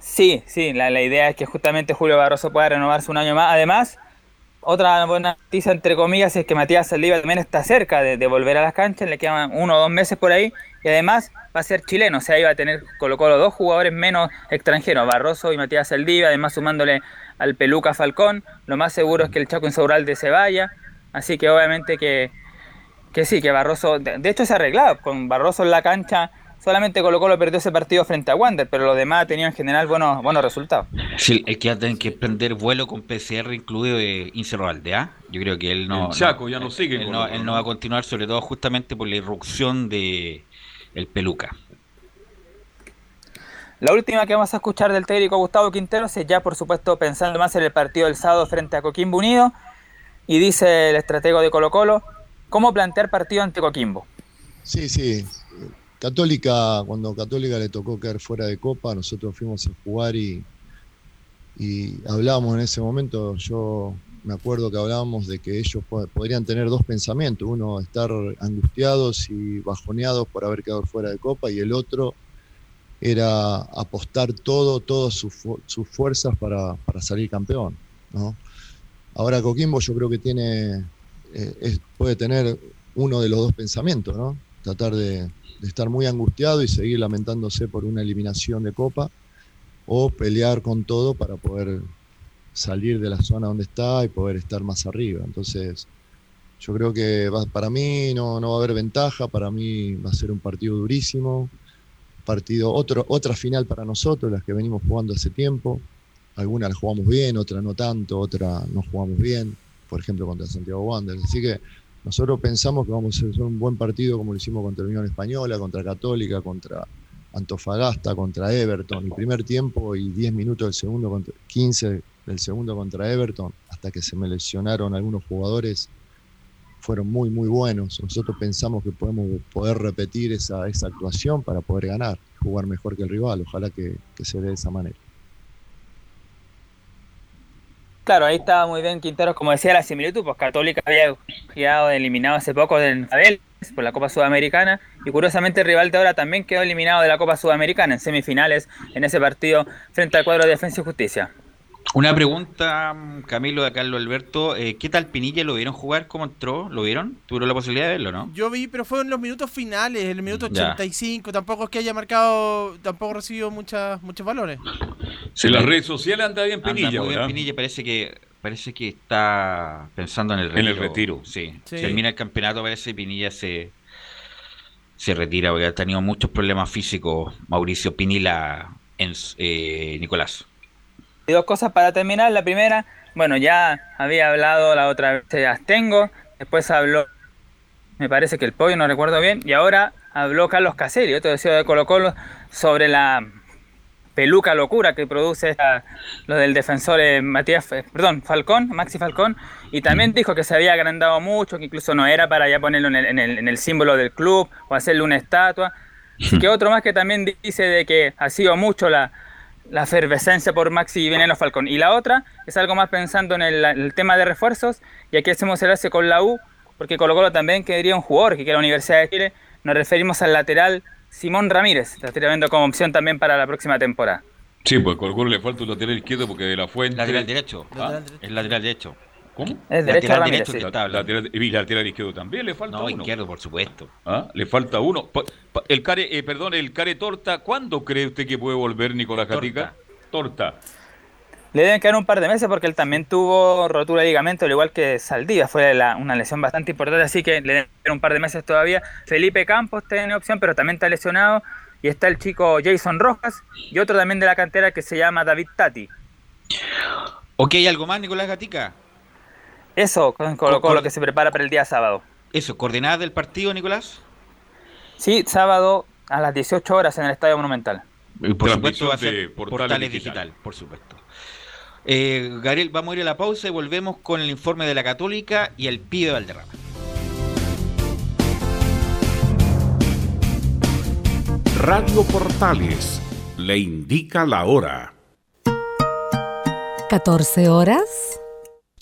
Sí, sí, la, la idea es que justamente Julio Barroso pueda renovarse un año más. Además, otra buena noticia, entre comillas, es que Matías Saldívar también está cerca de, de, volver a las canchas, le quedan uno o dos meses por ahí, y además va a ser chileno, o sea, iba a tener Colo Colo dos jugadores menos extranjeros, Barroso y Matías Saldívar, además sumándole al Peluca Falcón, lo más seguro es que el Chaco Insaurralde se vaya, así que obviamente que, que sí, que Barroso, de, de hecho se ha arreglado, con Barroso en la cancha solamente Colo Colo perdió ese partido frente a Wander, pero los demás tenían en general buenos, buenos resultados. Sí, el que va a tener que prender vuelo con PCR incluido de Incerralde, ¿ah? Yo creo que él no. El Chaco no, ya no sigue. Él, no, él no va a continuar, sobre todo justamente por la irrupción de el Peluca. La última que vamos a escuchar del técnico Gustavo Quinteros es ya, por supuesto, pensando más en el partido del sábado frente a Coquimbo Unido. Y dice el estratego de Colo Colo, ¿cómo plantear partido ante Coquimbo? Sí, sí. Católica, cuando Católica le tocó caer fuera de Copa, nosotros fuimos a jugar y, y hablábamos en ese momento, yo me acuerdo que hablábamos de que ellos podrían tener dos pensamientos, uno estar angustiados y bajoneados por haber quedado fuera de Copa y el otro era apostar todo, todas sus, fuerzas para, para, salir campeón. ¿no? Ahora Coquimbo yo creo que tiene, eh, puede tener uno de los dos pensamientos, ¿no? tratar de, de estar muy angustiado y seguir lamentándose por una eliminación de Copa, o pelear con todo para poder salir de la zona donde está y poder estar más arriba. Entonces, yo creo que va, para mí no, no, va a haber ventaja, para mí va a ser un partido durísimo, partido, otro, otra final para nosotros, las que venimos jugando hace tiempo. Algunas las jugamos bien, otras no tanto, otras no jugamos bien, por ejemplo contra Santiago Wanderers. Así que nosotros pensamos que vamos a hacer un buen partido como lo hicimos contra Unión Española, contra Católica, contra Antofagasta, contra Everton. El primer tiempo y 10 minutos del segundo, contra, 15 del segundo contra Everton, hasta que se me lesionaron algunos jugadores, fueron muy, muy buenos. Nosotros pensamos que podemos poder repetir esa, esa actuación para poder ganar, jugar mejor que el rival. Ojalá que, que se dé de esa manera. Claro, ahí estaba muy bien Quinteros, como decía la similitud, pues Católica había quedado eliminado hace poco del Abel por la Copa Sudamericana y curiosamente el rival de ahora también quedó eliminado de la Copa Sudamericana en semifinales en ese partido frente al cuadro de Defensa y Justicia. Una pregunta, Camilo, de Carlos Alberto. Eh, ¿Qué tal Pinilla? ¿Lo vieron jugar? ¿Cómo entró? ¿Lo vieron? ¿Tuvieron la posibilidad de verlo, no? Yo vi, pero fue en los minutos finales, en el minuto 85. Ya. Tampoco es que haya marcado, tampoco recibido muchas, muchos valores. Si las redes sociales anda bien Pinilla. Anda muy bien Pinilla, parece que parece que está pensando en el retiro. En el retiro. Sí. sí. Termina el campeonato, parece que Pinilla se, se retira porque ha tenido muchos problemas físicos Mauricio Pinilla en eh, Nicolás. Y dos cosas para terminar. La primera, bueno, ya había hablado la otra vez de Astengo, después habló, me parece que el pollo, no recuerdo bien, y ahora habló Carlos Caselli, otro deseo de Colo Colo, sobre la peluca locura que produce esta, lo del defensor eh, Matías, eh, perdón, Falcón, Maxi Falcón, y también dijo que se había agrandado mucho, que incluso no era para ya ponerlo en el, en el, en el símbolo del club o hacerle una estatua. Así que otro más que también dice de que ha sido mucho la, la efervescencia por Maxi y Veneno Falcón. Y la otra es algo más pensando en el, el, tema de refuerzos, y aquí hacemos el hace con la U, porque Colo Colo también quería un jugador que quiere la Universidad de Chile. Nos referimos al lateral Simón Ramírez, la estoy viendo como opción también para la próxima temporada. Sí, pues Colo Colo le falta un lateral izquierdo porque de la fuente. Lateral derecho. ¿Ah? Es lateral derecho. ¿Cómo? Es derecho lateral derecho sí. la, lateral, y lateral izquierdo también le falta no, uno. izquierdo, por supuesto. ¿Ah? Le falta uno. Pa, pa, el care, eh, perdón, el care torta, ¿cuándo cree usted que puede volver Nicolás Gatica? Torta. Le deben quedar un par de meses porque él también tuvo rotura de ligamento, al igual que Saldivia, fue la, una lesión bastante importante, así que le deben quedar un par de meses todavía. Felipe Campos tiene opción, pero también está lesionado. Y está el chico Jason Rojas y otro también de la cantera que se llama David Tati. Ok, ¿algo más, Nicolás Gatica? Eso, con, con, con lo que se prepara para el día sábado. Eso, ¿coordenadas del partido, Nicolás? Sí, sábado a las 18 horas en el Estadio Monumental. Y por supuesto va a ser Portales, portales digital. digital. por supuesto. Eh, Gabriel, vamos a ir a la pausa y volvemos con el informe de la Católica y el pibe Valderrama. Radio Portales le indica la hora. 14 horas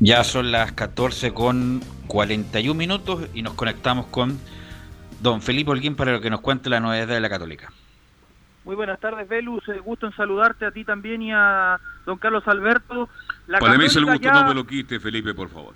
Ya son las 14 con 41 minutos y nos conectamos con don Felipe Holguín para que nos cuente la novedad de la Católica. Muy buenas tardes, Velus. Eh, gusto en saludarte a ti también y a don Carlos Alberto. La para mí es el gusto, no me lo quite, Felipe, por favor.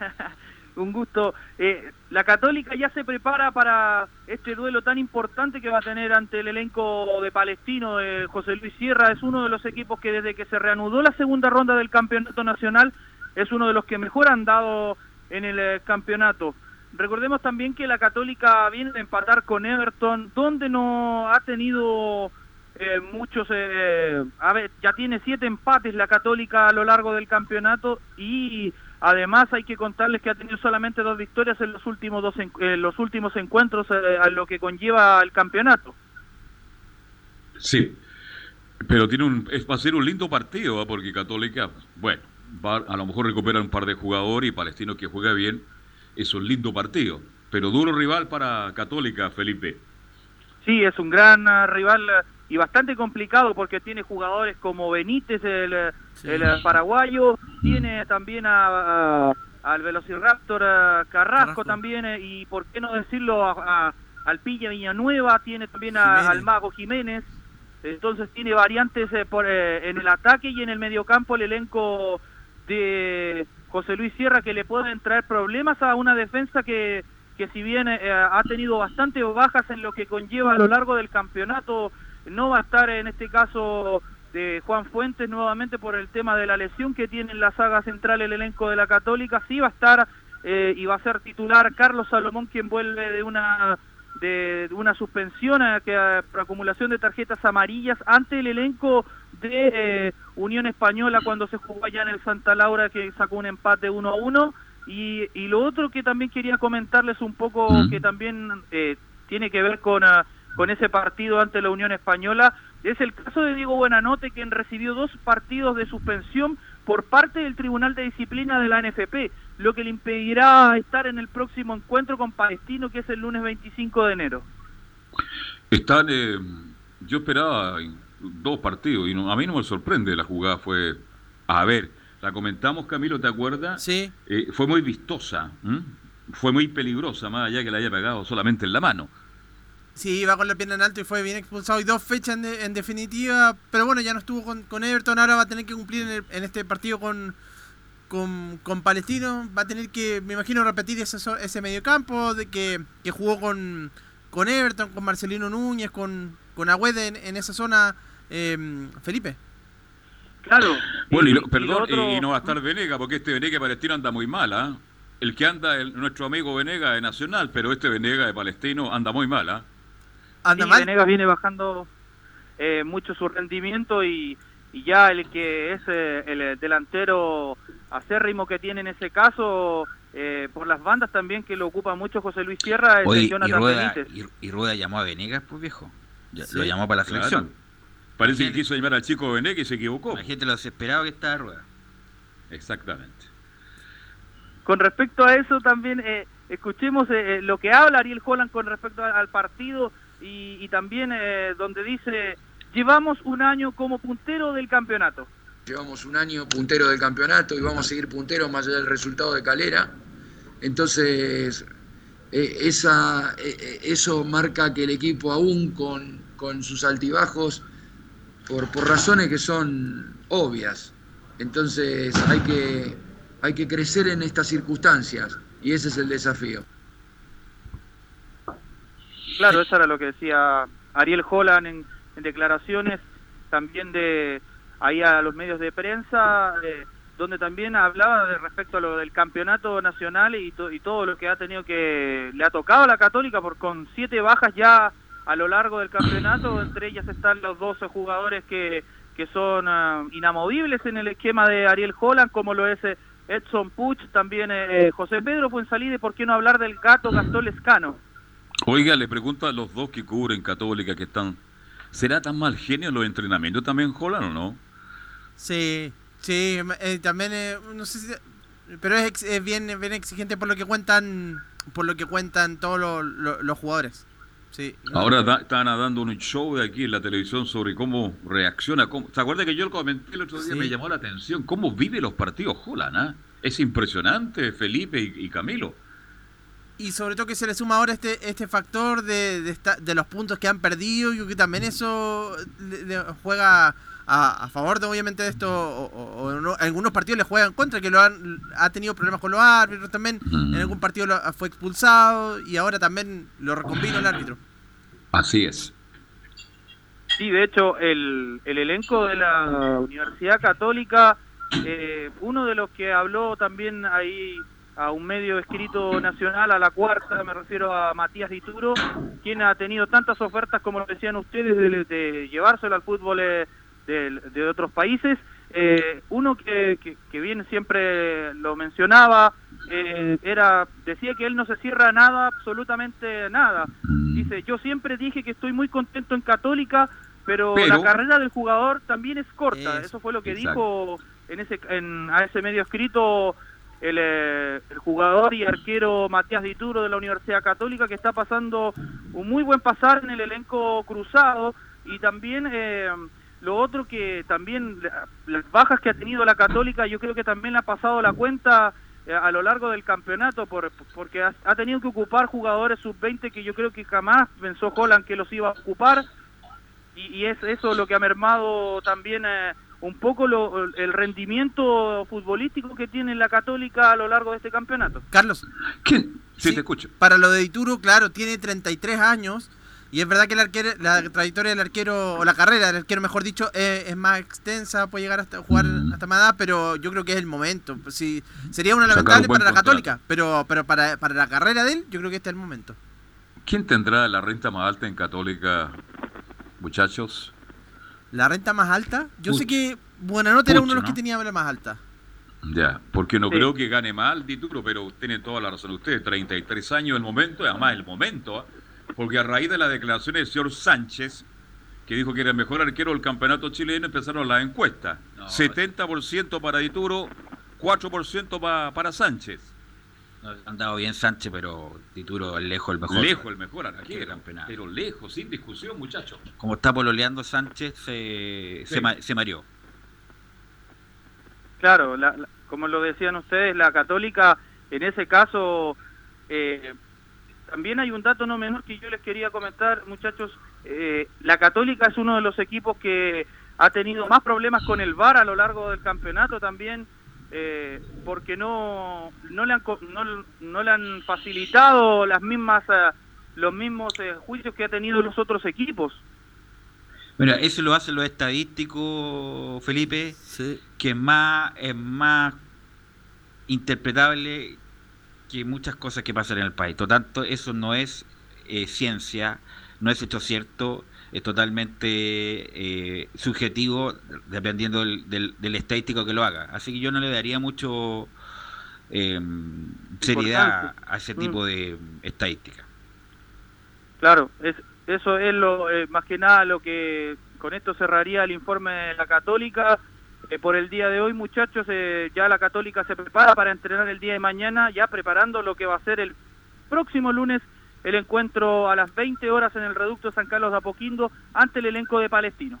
Un gusto. Eh, la Católica ya se prepara para este duelo tan importante que va a tener ante el elenco de Palestino de José Luis Sierra. Es uno de los equipos que desde que se reanudó la segunda ronda del Campeonato Nacional es uno de los que mejor han dado en el eh, campeonato. Recordemos también que la Católica viene de empatar con Everton, donde no ha tenido eh, muchos, eh, a ver, ya tiene siete empates la Católica a lo largo del campeonato y además hay que contarles que ha tenido solamente dos victorias en los últimos dos los últimos encuentros a lo que conlleva el campeonato. Sí, pero tiene un, es, va a ser un lindo partido porque Católica, bueno a lo mejor recupera un par de jugadores y Palestino que juega bien, es un lindo partido. Pero duro rival para Católica, Felipe. Sí, es un gran uh, rival uh, y bastante complicado porque tiene jugadores como Benítez, el, uh, el paraguayo, tiene también a, al Velociraptor Carrasco, también, eh, y por qué no decirlo, a, al Pilla Villanueva, tiene también al Mago Jiménez. Entonces tiene variantes eh, por, eh, en el ataque y en el mediocampo el elenco de José Luis Sierra que le pueden traer problemas a una defensa que, que si bien eh, ha tenido bastante bajas en lo que conlleva a lo largo del campeonato, no va a estar en este caso de Juan Fuentes nuevamente por el tema de la lesión que tiene en la saga central el elenco de la Católica, sí va a estar eh, y va a ser titular Carlos Salomón quien vuelve de una de, una suspensión a, que, por acumulación de tarjetas amarillas ante el elenco de eh, Unión Española cuando se jugó allá en el Santa Laura que sacó un empate 1 a 1 Y, y lo otro que también quería comentarles un poco, Mm. que también eh, tiene que ver con, ah, con ese partido ante la Unión Española, es el caso de Diego Buenanote, quien recibió dos partidos de suspensión por parte del Tribunal de Disciplina de la NFP, lo que le impedirá estar en el próximo encuentro con Palestino, que es el lunes 25 de enero. Están, eh, yo esperaba dos partidos y no- a mí no me sorprende la jugada. Fue, a ver, la comentamos, Camilo, ¿te acuerdas? Sí. Eh, fue muy vistosa, ¿m? fue muy peligrosa, más allá que la haya pegado solamente en la mano. Sí, iba con la pierna en alto y fue bien expulsado. Y dos fechas en, de- en definitiva. Pero bueno, ya no estuvo con, con Everton. Ahora va a tener que cumplir en, el- en este partido con, con, con Palestino. Va a tener que, me imagino, repetir ese, ese mediocampo de que, que jugó con, con Everton, con Marcelino Núñez, con, con Agüede en, en esa zona. Eh, Felipe. Claro. Bueno, y, lo- perdón, otro- y no va a estar Venega, porque este Venega de Palestino anda muy mal, ¿ah? El que anda, el- nuestro amigo Venega de Nacional, pero este Venega de Palestino anda muy mal, ¿ah? Anda Sí, mal. Venegas viene bajando eh, mucho su rendimiento y, y ya el que es eh, el eh, delantero acérrimo que tiene en ese caso, eh, por las bandas también que lo ocupa mucho José Luis Sierra, es Oye, el y Rueda, Benítez. y, y Rueda llamó a Venegas, pues viejo. Ya- Sí, lo llamó para la claro. Parece que quiso llamar al chico Venega y se equivocó. La gente lo desesperado que está Rueda. Exactamente. Con respecto a eso también eh, escuchemos eh, eh, lo que habla Ariel Holland con respecto a- al partido y, y también eh, donde dice, llevamos un año como puntero del campeonato. Llevamos un año puntero del campeonato y vamos a seguir punteros más allá del resultado de Calera. Entonces, eh, esa, eso marca que el equipo aún con, con sus altibajos, por, por razones que son obvias, entonces hay que, hay que crecer en estas circunstancias y ese es el desafío. Claro, eso era lo que decía Ariel Holland en, en declaraciones también de ahí a los medios de prensa, eh, donde también hablaba de respecto a lo del campeonato nacional y, to- y todo lo que ha tenido que le ha tocado a la Católica por con siete bajas ya a lo largo del campeonato, entre ellas están los 12 jugadores que, que son ah, inamovibles en el esquema de Ariel Holland, como lo es eh, Edson Puch, también eh, José Pedro Fuensalide, ¿por qué no hablar del gato Gastón Lescano? Oiga, le pregunto a los dos que cubren Católica que están. ¿Será tan mal genio en los entrenamientos también, Holland, o no? Sí, sí, eh, también, eh, no sé si... Pero es, ex- es bien, bien exigente por lo que cuentan por lo que cuentan todos los, los- los jugadores. Sí. Ahora da- están dando un show de aquí en la televisión sobre cómo reacciona. Cómo... ¿Se acuerda que yo lo comenté el otro día? Sí. Me llamó la atención. ¿Cómo vive los partidos Holland? ah? Es impresionante, Felipe y, y Camilo. Y sobre todo que se le suma ahora este este factor de, de, esta- de los puntos que han perdido. Yo que también eso le- le juega a, a favor de obviamente de esto. O, o- o no- algunos partidos le juegan contra, que lo han, ha tenido problemas con los árbitros también. En algún partido lo- fue expulsado y ahora también lo recombinó el árbitro. Así es. Sí, de hecho, el, el elenco de la Universidad Católica, eh, uno de los que habló también ahí a un medio escrito nacional, a la cuarta, me refiero a Matías Dituro, quien ha tenido tantas ofertas, como lo decían ustedes, de, de llevárselo al fútbol eh, de, de otros países. Eh, uno que, que, que bien siempre lo mencionaba, eh, era decía que él no se cierra nada, absolutamente nada. Dice, yo siempre dije que estoy muy contento en Católica, pero, Pero- la carrera del jugador también es corta. Eso, Eso fue lo que exacto. dijo en ese en, a ese medio escrito el, eh, el jugador y arquero Matías Dituro de la Universidad Católica, que está pasando un muy buen pasar en el elenco cruzado y también... eh, lo otro que también la- las bajas que ha tenido la Católica, yo creo que también le ha pasado la cuenta eh, a lo largo del campeonato por, porque ha, ha tenido que ocupar jugadores sub-20 que yo creo que jamás pensó Holland que los iba a ocupar y, y es eso lo que ha mermado también eh, un poco lo- el rendimiento futbolístico que tiene la Católica a lo largo de este campeonato. Carlos. ¿Quién? Sí, Sí. te escucho. Para lo de Dituro, claro, tiene 33 años. Y es verdad que el arquero, la trayectoria del arquero, o la carrera del arquero, mejor dicho, es, es más extensa, puede llegar hasta jugar hasta más edad, pero yo creo que es el momento. Sí, sería una lamentable para la contrato. Católica, pero, pero para, para la carrera de él, yo creo que este es el momento. ¿Quién tendrá la renta más alta en Católica, muchachos? La renta más alta, yo Puch. sé que Buenanote era uno de los que tenía la más alta. Ya, porque no Sí. creo que gane mal Dituro, pero tienen toda la razón ustedes. 33 años el momento, además el momento, ¿ah? Porque a raíz de la declaración del señor Sánchez, que dijo que era el mejor arquero del campeonato chileno, empezaron las encuestas. 70% para Dituro, 4% pa- para Sánchez. No, han dado bien Sánchez, pero Dituro es lejos el mejor. Lejos el mejor arquero, del campeonato. pero lejos, sin discusión, muchachos. Como está pololeando Sánchez, se, Sí. se, se mareó. Claro, la- la- como lo decían ustedes, la católica, en ese caso, eh, también hay un dato no menor que yo les quería comentar, muchachos. eh, la católica es uno de los equipos que ha tenido más problemas con el VAR a lo largo del campeonato también, eh, porque no, no, le han, no, no le han facilitado las mismas, eh, los mismos eh, juicios que ha tenido los otros equipos. Mira, eso lo hacen los estadísticos, Felipe, que es más, es más interpretable que muchas cosas que pasan en el país. Por tanto, eso no es eh, ciencia, no es hecho cierto, es totalmente eh, subjetivo dependiendo del, del, del estadístico que lo haga. Así que yo no le daría mucho eh, seriedad a ese Mm. tipo de estadística. Claro, es, eso es lo eh, más que nada lo que con esto cerraría el informe de la Católica. Eh, por el día de hoy, muchachos, eh, ya la Católica se prepara para entrenar el día de mañana, ya preparando lo que va a ser el próximo lunes el encuentro a las 20 horas en el Reducto San Carlos de Apoquindo ante el elenco de Palestino.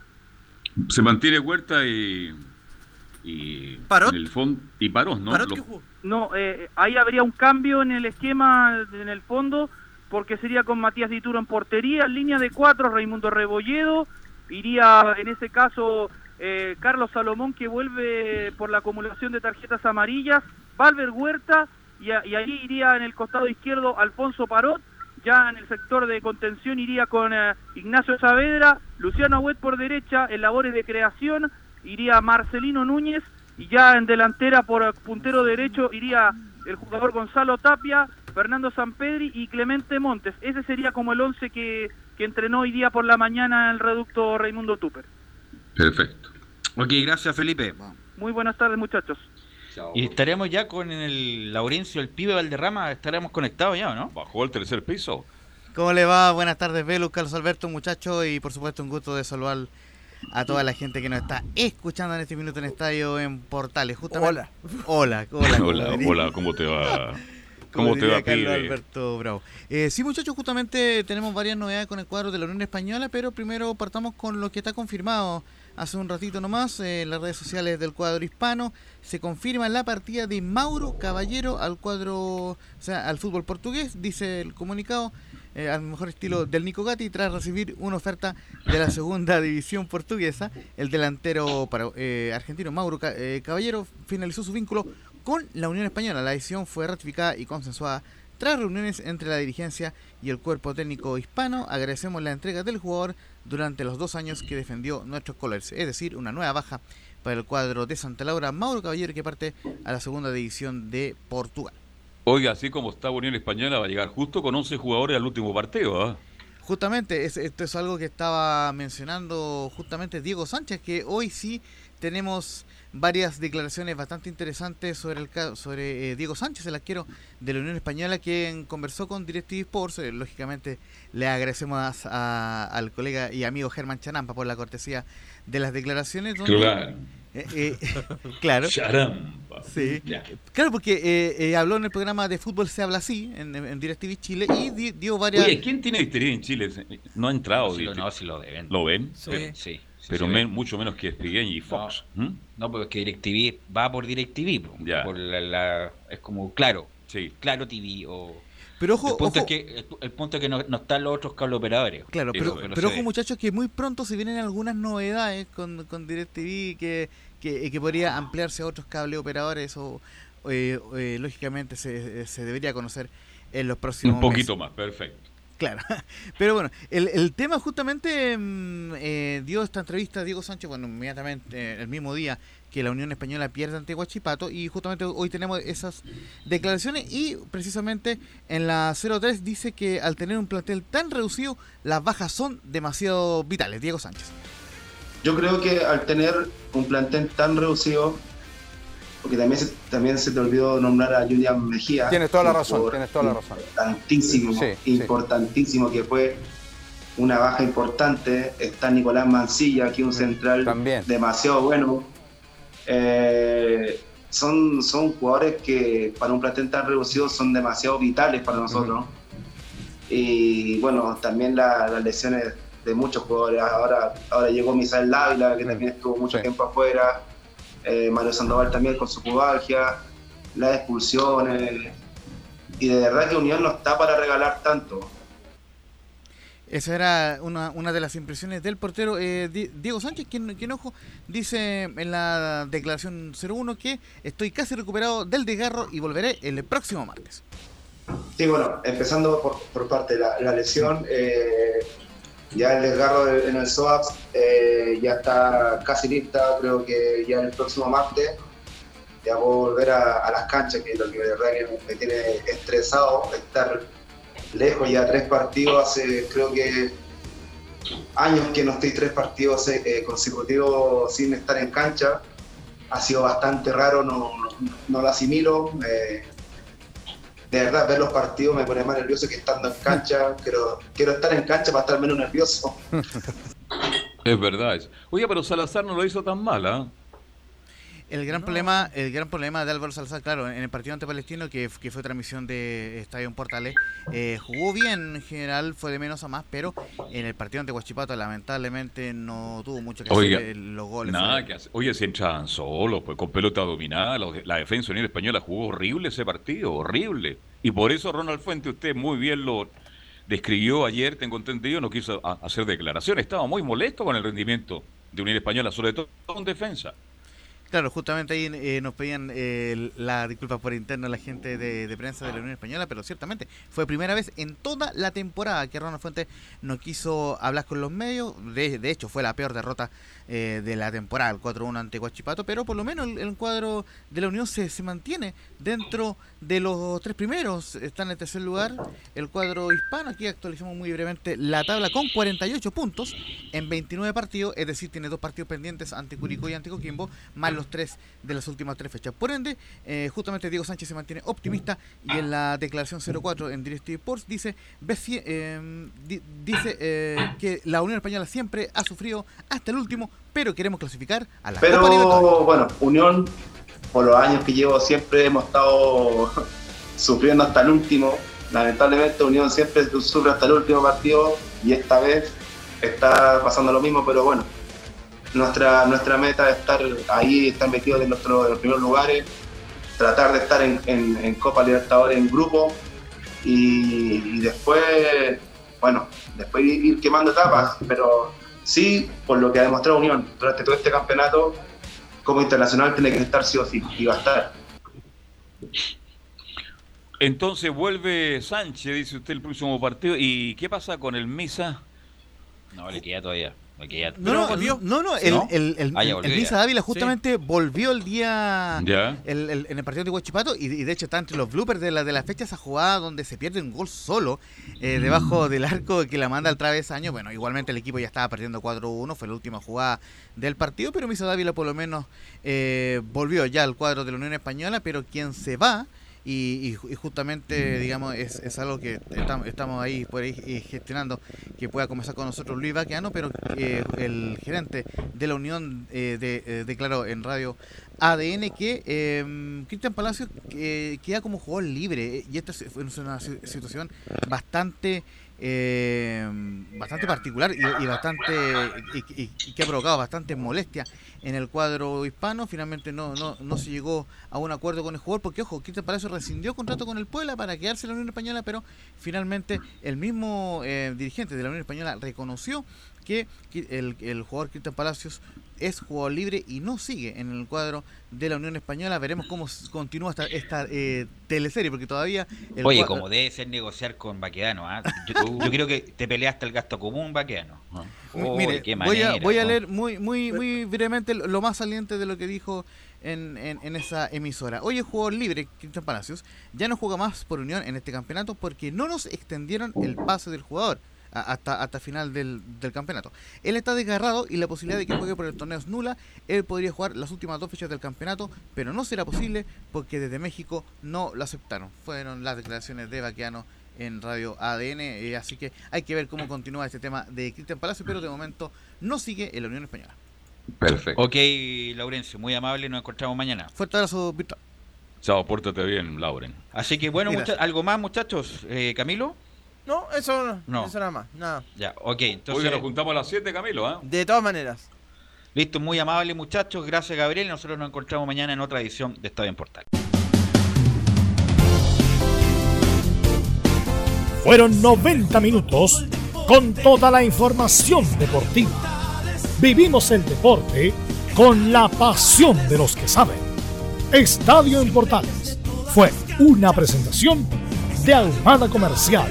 Se mantiene Huerta y. y Parot. en el fondo y Parot, ¿no? Lo- No, eh, ahí habría un cambio en el esquema, en el fondo, porque sería con Matías Dituro en portería, en línea de cuatro, Raimundo Rebolledo, iría en ese caso eh, Carlos Salomón que vuelve por la acumulación de tarjetas amarillas, Valver Huerta, y, ahí iría en el costado izquierdo Alfonso Parot, ya en el sector de contención iría con eh, Ignacio Saavedra, Luciano Agüet por derecha, en labores de creación, iría Marcelino Núñez, y ya en delantera por eh, puntero derecho iría el jugador Gonzalo Tapia, Fernando Sampedri y Clemente Montes. Ese sería como el 11 que, que entrenó hoy día por la mañana en el reducto Raimundo Tupper. Perfecto. Ok, gracias Felipe. Muy buenas tardes muchachos. Y estaremos ya con el Laurencio, el pibe Valderrama, estaremos conectados ya, ¿o ¿no? Bajó al tercer piso. ¿Cómo le va? Buenas tardes, Velus, Carlos Alberto, muchachos, y por supuesto un gusto de saludar a toda la gente que nos está escuchando en este minuto en Estadio en Portales. Justamente... Hola. Hola, hola. Hola, hola, ¿cómo te va? ¿Cómo te va, Carlos pibe? Alberto Bravo. Eh, sí, muchachos, justamente tenemos varias novedades con el cuadro de la Unión Española, pero primero partamos con lo que está confirmado hace un ratito nomás eh, en las redes sociales del cuadro hispano. Se confirma la partida de Mauro Caballero al cuadro, o sea, al fútbol portugués, dice el comunicado. eh, al mejor estilo del Nico Gatti tras recibir una oferta de la segunda división portuguesa el delantero para, eh, argentino Mauro eh, Caballero finalizó su vínculo con la Unión Española. La decisión fue ratificada y consensuada tras reuniones entre la dirigencia y el cuerpo técnico hispano. Agradecemos la entrega del jugador durante los dos años que defendió nuestros colores, es decir, una nueva baja para el cuadro de Santa Laura, Mauro Caballero que parte a la segunda división de Portugal. Oiga, así como está Unión Española, va a llegar justo con 11 jugadores al último partido. ¿ah? Justamente, es- esto es algo que estaba mencionando justamente Diego Sánchez, que hoy sí tenemos varias declaraciones bastante interesantes sobre el ca- sobre eh, Diego Sánchez, el arquero de la Unión Española, quien conversó con DirecTV Sports. Eh, lógicamente, le agradecemos a- a- al colega y amigo Germán Chanampa por la cortesía de las declaraciones. donde- Claro. Eh, eh, claro. Charamba. Sí. Ya. Claro, porque eh, eh, habló en el programa de Fútbol Se Habla Así, en, en DirecTV Chile, y di- dio varias... Oye, ¿quién tiene Distillería en Chile? No ha entrado. No, si lo- no, si lo deben. ¿Lo ven? Sí. Pero, Sí, sí, pero sí men- mucho menos que Spiguen y Fox. ¿Mm? No, porque es que DirecTV va por DirecTV. po. Por la, la- es como claro. Claro TV o... Pero ojo, el punto ojo. es que, el, el punto es que no, no están los otros cable operadores. Claro, pero, no pero ojo ve. muchachos que muy pronto se vienen algunas novedades con, con DirecTV que, que, que podría ampliarse a otros cable operadores o eh, eh, lógicamente se, se debería conocer en los próximos Un poquito meses. más, perfecto. Claro, pero bueno, el, el tema justamente mm, eh, dio esta entrevista Diego Sánchez, bueno, inmediatamente eh, el mismo día que la Unión Española pierde ante Huachipato y justamente hoy tenemos esas declaraciones y precisamente en la 03 dice que al tener un plantel tan reducido, las bajas son demasiado vitales. Diego Sánchez. Yo creo que al tener un plantel tan reducido, porque también se, también se te olvidó nombrar a Julian Mejía. Tienes toda la razón, tienes toda la razón. Importantísimo, Sí, sí. importantísimo que fue una baja importante. Está Nicolás Mancilla, aquí un central demasiado bueno. Eh, son, son jugadores que para un plantel tan reducido son demasiado vitales para nosotros. Y bueno, también la- las lesiones de muchos jugadores. Ahora, ahora llegó Misael Dávila, que también estuvo mucho tiempo afuera. Eh, Mario Sandoval también con su pubalgia, las expulsiones. Y de verdad que Unión no está para regalar tanto. Esa era una, una de las impresiones del portero eh, Di- Diego Sánchez, quien, quien, ojo, dice en la declaración 01 que estoy casi recuperado del desgarro y volveré el próximo martes. Sí, bueno, empezando por, por parte de la, la lesión, eh, ya el desgarro de- en el SOAPS eh, ya está casi lista, creo que ya el próximo martes ya puedo volver a, las canchas, que lo que de verdad me tiene estresado, estar lejos ya tres partidos, hace creo que años que no estoy tres partidos eh, consecutivos sin estar en cancha, ha sido bastante raro, no, no, no lo asimilo. eh, de verdad, ver los partidos me pone más nervioso que estando en cancha. Quiero, quiero estar en cancha para estar menos nervioso. Es verdad. Oye, pero Salazar no lo hizo tan mal, ¿ah? El gran problema, el gran problema de Álvaro Salazar, claro, en el partido ante Palestino, que, que fue transmisión de Estadio en Portales, eh, jugó bien en general, fue de menos a más, pero en el partido ante Huachipato lamentablemente no tuvo mucho que Oiga, hacer en los goles. nada Fue- que hacer. Oye, se entraban solos, pues con pelota dominada. los- La defensa Unión Española jugó horrible ese partido, horrible. Y por eso Ronald Fuente, usted muy bien lo describió ayer, tengo entendido, no quiso hacer declaraciones. Estaba muy molesto con el rendimiento de Unión Española, sobre todo con defensa. Claro, justamente ahí eh, nos pedían eh, la disculpa por interno la gente de, prensa de la Unión Española, pero ciertamente fue primera vez en toda la temporada que Ronald Fuentes no quiso hablar con los medios. De, hecho, fue la peor derrota eh, de la temporada, el 4-1 ante Guachipato, pero por lo menos el, el cuadro de la Unión se, se mantiene dentro de los tres primeros. Está en el tercer lugar el cuadro hispano. Aquí actualizamos muy brevemente la tabla con 48 puntos en 29 partidos, es decir, tiene dos partidos pendientes ante Curicó y ante Coquimbo, más los tres de las últimas tres fechas. Por ende, eh, justamente Diego Sánchez se mantiene optimista y en la declaración 04 en Directive Sports dice, "Ves si- eh, di- dice eh, que la Unión Española siempre ha sufrido hasta el último, pero queremos clasificar a la Copa. Pero bueno, Unión, por los años que llevo, siempre hemos estado sufriendo hasta el último. Lamentablemente, Unión siempre sufre hasta el último partido y esta vez está pasando lo mismo, pero bueno, nuestra, nuestra meta es estar ahí, estar metidos en, nuestro, en los primeros lugares, tratar de estar en, en- en Copa Libertadores en grupo y, y después, bueno, después ir, quemando etapas, pero sí, por lo que ha demostrado Unión durante todo este campeonato, como internacional tiene que estar sí o sí, y va a estar. Entonces vuelve Sánchez, dice usted, el próximo partido. ¿Y qué pasa con el Misa? No, le queda todavía. No, no, no, no, el, ¿No? el, el, Ah, el- volvió. Misa Dávila justamente volvió el día Ya. el- el- en el partido de Huachipato y, y de hecho está entre los bloopers de la, de la fecha esa jugada donde se pierde un gol solo eh, debajo del arco que la manda al travesaño. Bueno, igualmente el equipo ya estaba perdiendo 4-1, fue la última jugada del partido, pero Misa Dávila por lo menos eh, volvió ya al cuadro de la Unión Española, pero quien se va y, y ju- y justamente, digamos, es, es algo que estamos, estamos ahí por ahí eh, gestionando que pueda comenzar con nosotros Luis Baqueano, pero eh, el gerente de la Unión eh, de- eh, declaró en radio ADN que eh, Cristian Palacios eh, queda como jugador libre y esta es una si- situación bastante eh, bastante particular y, bastante y, que ha provocado bastante molestia en el cuadro hispano. Finalmente no, no, no se llegó a un acuerdo con el jugador porque ojo Cristian Palacios rescindió contrato con el Puebla para quedarse en la Unión Española pero finalmente el mismo eh, dirigente de la Unión Española reconoció que el, el jugador Cristian Palacios es jugador libre y no sigue en el cuadro de la Unión Española. Veremos cómo continúa esta, esta eh, teleserie, porque todavía... el Oye, como debe ser negociar con Baquedano, ¿ah? yo, yo creo que te peleaste el gasto común, Baquedano. Oh, Mire, voy a, leer muy muy muy brevemente lo lo más saliente de lo que dijo en, en- en esa emisora. Hoy es jugador libre, Cristian Palacios, ya no juega más por Unión en este campeonato porque no nos extendieron el pase del jugador. Hasta hasta final del, del campeonato. Él está desgarrado y la posibilidad de que juegue por el torneo es nula. Él podría jugar las últimas dos fechas del campeonato, pero no será posible porque desde México no lo aceptaron. Fueron las declaraciones de Baquiano en Radio ADN, eh, así que hay que ver cómo continúa este tema de Cristian Palacio, pero de momento no sigue en la Unión Española. Perfecto. Ok, Laurencio, muy amable, nos encontramos mañana. Fuerte abrazo virtual. Chao, pórtate bien, Lauren. Así que bueno, algo más, muchachos. Eh, Camilo. No, eso no, No. eso nada más, nada. Ya, ok, entonces. Oye, nos juntamos a las 7, Camilo, ¿ah? De todas maneras. Listo, muy amable, muchachos. Gracias, Gabriel. Nosotros nos encontramos mañana en otra edición de Estadio en Portal. Fueron 90 minutos con toda la información deportiva. Vivimos el deporte con la pasión de los que saben. Estadio en Portales fue una presentación de Ahumada Comercial